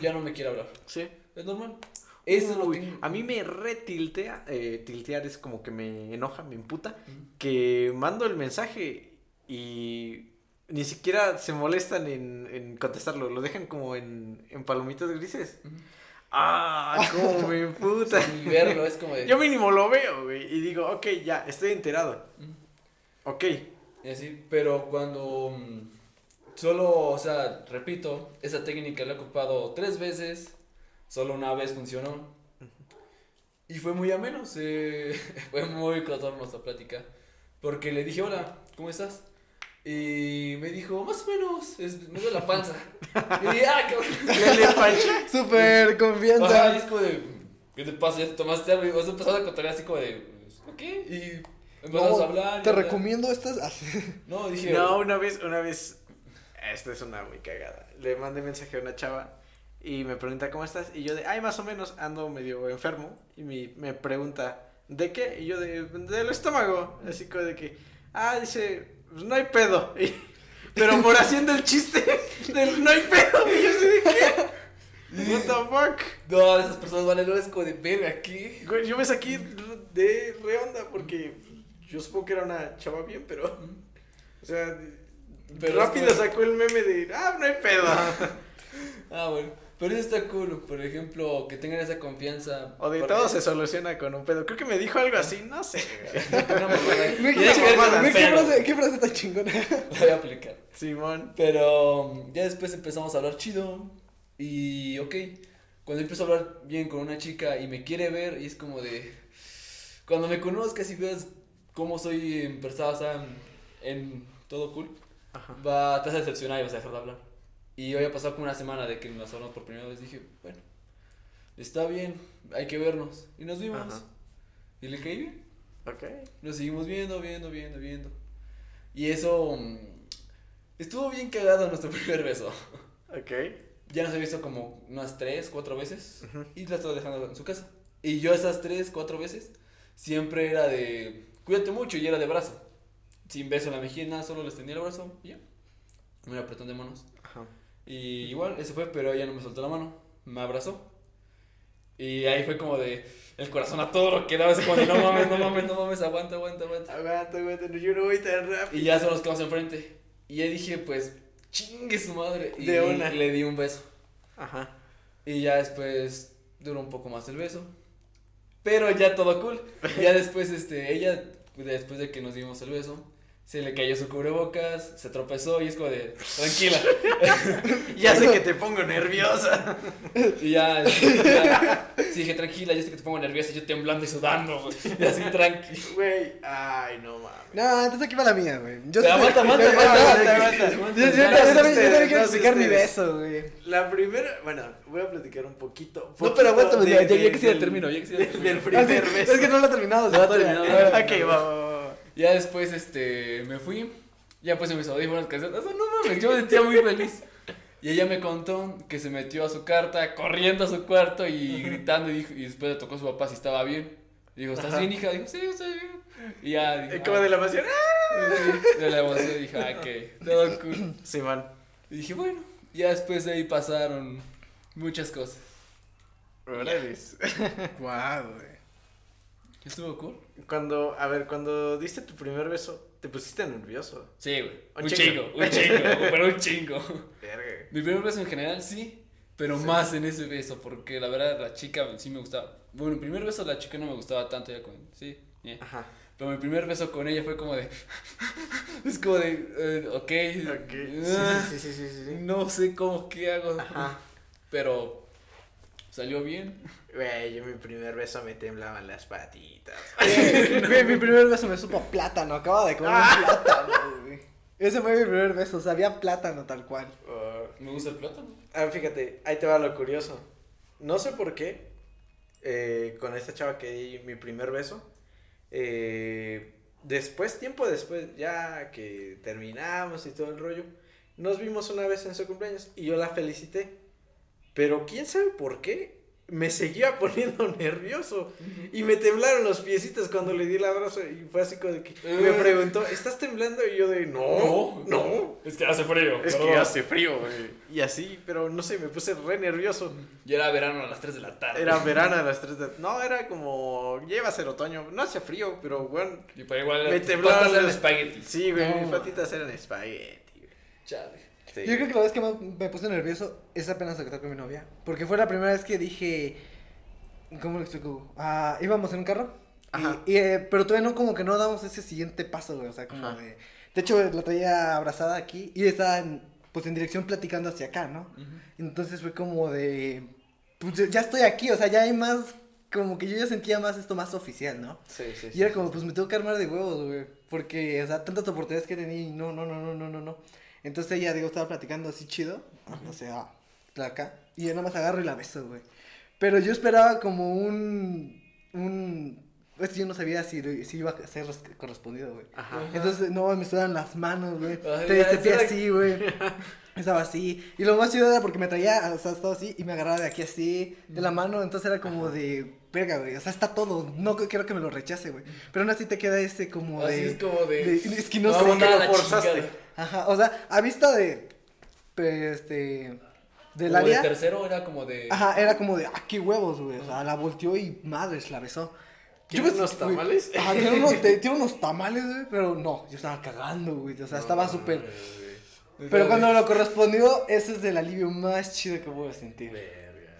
ya no me quiere hablar. Sí. Es normal. Eso lo tengo- a mí me retiltea, eh, tiltear es como que me enoja, me imputa, que mando el mensaje y ni siquiera se molestan en, en contestarlo, lo dejan como en, en palomitas grises. Ah, [laughs] cómo me imputa. Y verlo es como de... Yo mínimo lo veo, güey, y digo, ok, ya, estoy enterado. Ok. Y así, pero cuando mm, solo, o sea, repito, esa técnica la he ocupado tres veces, solo una vez funcionó. Y fue muy ameno, se... [laughs] fue muy cotorno nuestra plática. Porque le dije, hola, ¿cómo estás? Y me dijo, más o menos, es, me duele la panza. Y dije, ah, cabrón. [laughs] Súper Ajá, y confianza. es como de, ¿qué te pasa? ¿Ya te tomaste algo? Y vos empezás a contar así como de, ¿ok? Y empezamos No, a hablar. y Te hablar. recomiendo estas. [laughs] No, dije, No, una vez, una vez, esta es una muy cagada. Le mandé mensaje a una chava y me pregunta cómo estás y yo de, ay, más o menos ando medio enfermo y me, me pregunta, ¿de qué? Y yo de, del estómago, así como de que, ah, dice, pues no hay pedo. [laughs] Y- pero por haciendo el chiste [laughs] del no hay pedo. Y yo así de, ¿qué? What the fuck? No, esas personas valen es como de verga aquí. Güey, Yo me saqué de re onda porque yo supongo que era una chava bien, pero, o sea, Pero rápido sacó el meme de, ah, no hay pedo. [laughs] Ah, bueno. Pero eso está cool, por ejemplo, que tengan esa confianza. O de todo se soluciona con un pedo. Creo que me dijo algo así, no sé. [laughs] el ¿qué, frase, ¿Qué frase tan chingona? Voy a aplicar. Simón. Pero um, ya después empezamos a hablar chido. Y ok. cuando empiezo a hablar bien con una chica y me quiere ver y es como de, cuando me conozcas y veas cómo soy en persona, o sea, en todo cool, Ajá. va, te vas a decepcionar y vas a dejar de hablar. Y hoy ha pasado como una semana de que nos hablamos por primera vez, dije, bueno, está bien, hay que vernos. Y nos vimos. Ajá. Y le caí bien. Ok. Nos seguimos viendo, viendo, viendo, viendo. Y eso mm, estuvo bien cagado nuestro [laughs] primer beso. Ok. Ya nos he visto como unas tres, cuatro veces. Ujú. Y la estaba dejando en su casa. Y yo esas tres, cuatro veces, siempre era de, cuídate mucho y era de brazo. Sin beso en la mejilla, nada, solo les tenía el brazo y ya. Un apretón de manos. Y igual, eso fue, pero ella no me soltó la mano. Me abrazó. Y ahí fue como de, el corazón a todo lo que daba. Es como de, no mames, no mames, no mames, aguanta, aguanta, aguanta. Aguanta, aguanta, yo no voy tan rápido. Y ya solo nos quedamos enfrente. Y ya dije, pues, chingue su madre. Y De una. le di un beso. Ajá. Y ya después duró un poco más el beso. Pero ya todo cool. Ya después, este, ella, después de que nos dimos el beso, se le cayó su cubrebocas, se tropezó y es como de, tranquila. [laughs] Ya sé que te pongo nerviosa. Y ya, ya sí, dije, tranquila, ya sé que te pongo nerviosa, yo temblando y sudando, güey. Y así, tranqui. Güey, ay, no mames. No, entonces aquí va la mía, güey. Yo aguanta, aguanta, aguanta, también, quiero explicar mi beso, güey. La primera, bueno, voy a platicar un poquito. No, pero aguanta, poquito ya, ya, que sí ya del- termino, ya que sí ya de- termino. Del Ah, primer sí, beso. Es que no lo he terminado. No lo terminado. Ok, va, va, va, va. Ya después, este, me fui, ya puse mis audífonos, canciones, o sea, no mames, yo me sentía muy feliz. Y ella me contó que se metió a su carta, corriendo a su cuarto y gritando, y, dijo, y después le tocó a su papá si estaba bien. Dijo, ¿estás Ajá. bien, hija? Dijo, sí, estoy bien. Y ya, dijo, Como de la emoción. ¡ah! "Ah", sí, de la emoción, dije, ah, ok, todo cool. Sí, man. Y dije, bueno, ya después de ahí pasaron muchas cosas. [laughs] Guau, güey. ¿Estuvo cool? Cuando, a ver, cuando diste tu primer beso, te pusiste nervioso. Sí, güey. Un Un chingo. chingo, un chingo, [laughs] pero un chingo. Verga. Mi primer beso en general sí, pero más en ese beso, porque la verdad la chica sí me gustaba. Bueno, mi primer beso la chica no me gustaba tanto, ya con. Sí, yeah. Ajá. Pero mi primer beso con ella fue como de. [laughs] es como de. eh, ok. Ok. ah, Sí, sí, sí, sí, sí, sí. No sé cómo qué hago. Ajá. Pero. Salió bien. Güey, yo mi primer beso me temblaban las patitas. [laughs] Güey, mi primer beso me supo a plátano. Acaba de comer un plátano, güey. Ese fue mi primer beso. Sabía plátano tal cual. Oh, Me gusta el plátano. Ah, fíjate, ahí te va lo curioso. No sé por qué, eh, con esta chava que di mi primer beso, eh, después, tiempo después, ya que terminamos y todo el rollo, nos vimos una vez en su cumpleaños y yo la felicité. Pero quién sabe por qué, me seguía [laughs] poniendo nervioso y me temblaron los piecitos cuando le di el abrazo y fue así como de que y me Eh. preguntó, ¿estás temblando? Y yo de, no, no. Es que hace frío. Es que hace frío, güey. Y así, pero no sé, me puse re nervioso. Ya era verano a las 3 de la tarde. Era [laughs] verano a las 3 de... No, era como... Lleva a ser otoño. No hacía frío, pero bueno... Y para igual. Me temblaron patas eran los- espaguetis. Sí, güey, No. mis patitas eran espagueti, güey. Chale. Sí. Yo creo que la vez que más me puse nervioso es apenas que con mi novia. Porque fue la primera vez que dije. ¿Cómo lo explico? Ah, íbamos en un carro. y- Ajá. Y, eh, pero todavía no, como que no damos ese siguiente paso, güey. O sea, como Ajá. de. De hecho, la traía abrazada aquí y estaba en, pues en dirección platicando hacia acá, ¿no? Entonces fue como de. Pues ya estoy aquí, o sea, ya hay más. Como que yo ya sentía más esto más oficial, ¿no? Sí, sí, sí. Y era como, pues me tengo que armar de huevos, güey. Porque, o sea, tantas oportunidades que tenía y no, no, no, no, no, no, no. Entonces ella, digo, estaba platicando así chido. O sea, de acá. Y yo nada más agarro y la beso, güey. Pero yo esperaba como un. Un. Pues yo no sabía si, si iba a ser res- correspondido, güey. Ajá. Entonces, no, me sudaban las manos, güey. Te este pie así, güey. [laughs] Estaba así. Y lo más chido era porque me traía, o sea, estaba así y me agarraba de aquí así, de la mano. Entonces era como de, verga, güey. O sea, está todo. No quiero que me lo rechace, güey. Pero aún así te queda ese como Así de. es como de. de- es que no No, sé. no, lo forzaste. Ajá, o sea, a vista de. Este. De Como la de tercero era como de. Ajá, era como de, ah, qué huevos, güey. O sea, la volteó y madres, la besó. ¿Quiere me- unos güey, tamales? Ajá, tiene unos, [laughs] te- tiene unos tamales, güey, pero no, yo estaba cagando, güey. O sea, estaba súper. Pero cuando lo correspondió, ese es el alivio más chido que puedo sentir.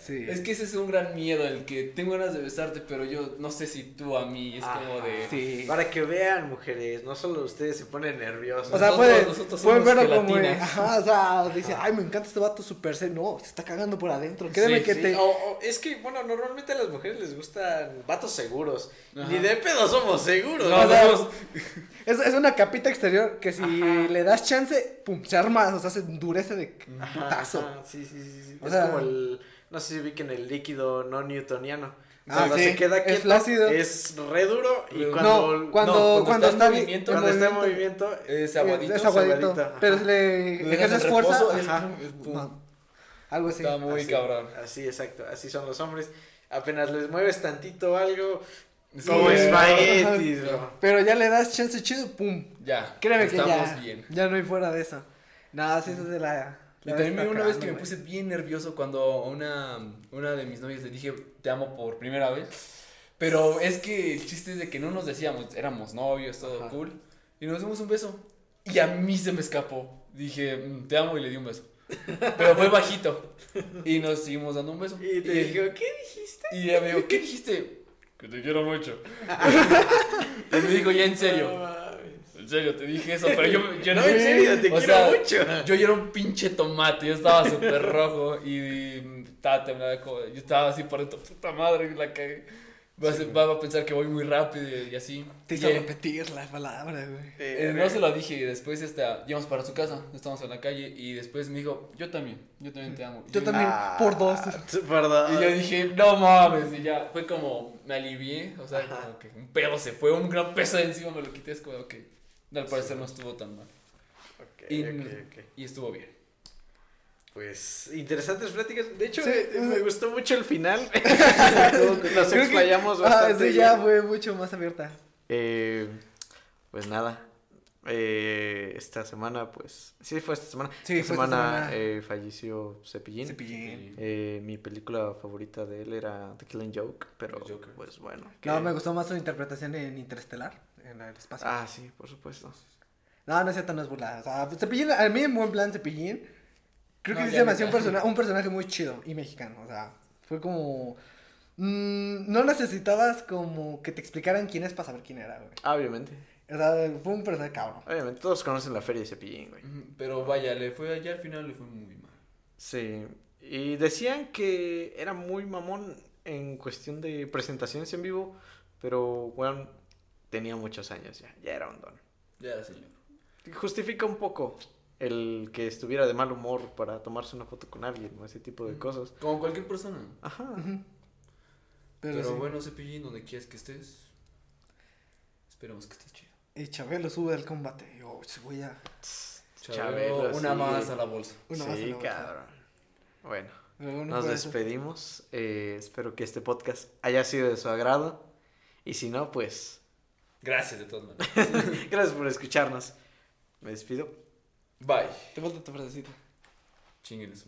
Sí. Es que ese es un gran miedo, el que tengo ganas de besarte, pero yo no sé si tú a mí, es como Ajá. de... Sí. Para que vean, mujeres, no solo ustedes se ponen nerviosos. O sea, Nosotros- pueden, nosotros pueden somos verlo como. gelatinas. Ajá, o sea, dice, ay, me encanta este vato super serio. No, se está cagando por adentro. Créeme Sí, que Sí, te. o- o- es que, bueno, normalmente a las mujeres les gustan vatos seguros. Ajá. Ni de pedo somos seguros. No, o sea, nosotros- Es, es una capita exterior que si Ajá. le das chance, pum, se arma, o sea, se endurece de Ajá, putazo. sí, sí, sí. sí. O es sea- como el. No sé si ubiquen el líquido no newtoniano. Ah, cuando sí, se queda es quieto, flácido. es re duro. Y No, cuando. no, cuando, cuando está en movimiento, cuando está en movimiento, movimiento. es aguadito. es aguadito. aguadito, ajá. pero si le Le ejerces en fuerza, reposo, es ajá, no, algo así. Está muy así, cabrón. Así, exacto. Así son los hombres. Apenas les mueves tantito algo. Sí, como eh, espaguetis. Pero ya le das chance chido, pum. Ya, Créeme que estamos ya, bien. ya no hay fuera de eso. Nada, sí, eso es de la. Y también está una vez que me puse bien nervioso cuando a una, una de mis novias le dije te amo por primera vez. Pero es que el chiste es de que no nos decíamos, éramos novios, todo Ajá. cool. Y nos dimos un beso. Y a mí se me escapó. Dije, "Mm, te amo y le di un beso. Pero fue bajito. Y nos seguimos dando un beso. Y te dijo, ¿qué dijiste? Y ella me dijo, ¿qué dijiste? Que te quiero mucho. [laughs] y me dijo, ya en No serio. En serio, te dije eso. Pero yo, yo No, en serio, te o quiero sea, mucho. yo era un pinche tomate, yo estaba súper rojo y, y estaba temblando, como- yo estaba así por dentro, puta madre, la cagué. Va a, ser- va a pensar que voy muy rápido y, y así. Te Y, hizo eh, repetir la palabra, güey. eh, no se lo dije y después este, íbamos para su casa, estábamos en la calle y después me dijo, yo también, yo también te amo. Y Yo también. por dos. Por dos. Y yo dije, no mames, y ya fue como, me alivié, o sea, Ajá. como que un pedo se fue, un gran peso de encima me lo quité, es como que al parecer no estuvo tan mal. Ok, Y, ok, ok. y estuvo bien. Pues interesantes pláticas. De hecho, Sí. eh, me gustó mucho el final. [laughs] Nos que- explayamos Ah, bastante. sí, ya fue mucho más abierta. Eh, pues nada. eh, esta semana, pues. Sí, fue esta semana. Sí, esta fue esta semana, semana. eh, falleció Cepillín. Cepillín. Eh, mi película favorita de él era The Killing Joke, pero pues bueno. No, que- me gustó más su interpretación en Interestelar, en el espacio. Ah, sí, por supuesto. No, no es cierto, no es burlada. O sea, Cepillín, a mí en buen plan Cepillín, creo que sí se me hacía un, persona- un personaje muy chido y mexicano. O sea, fue como... mm, no necesitabas como que te explicaran quién es para saber quién era, güey. Ah, obviamente. O sea, fue un personaje cabrón. Obviamente, todos conocen la feria de Cepillín, güey. Pero vaya, le fue allá al final le fue muy mal. Sí. Y decían que era muy mamón en cuestión de presentaciones en vivo, pero bueno, tenía muchos años ya, ya era un don. Ya, señor. Justifica un poco el que estuviera de mal humor para tomarse una foto con alguien o ese tipo de cosas. Como cualquier persona. Ajá. Pero, Pero, sí. bueno, Cepillín, donde quieras que estés. Esperemos que estés chido. Y Chabelo sube al combate. Yo, voy a... Chabelo, Chabelo, una sí. más a la bolsa. Una más a sí, la bolsa. cabrón. Bueno, nos fue eso. despedimos. Eh, espero que este podcast haya sido de su agrado. Y si no, pues Gracias de todas maneras. [laughs] gracias por escucharnos. Me despido. Bye. Te falta tu frasecita. Chinguen eso.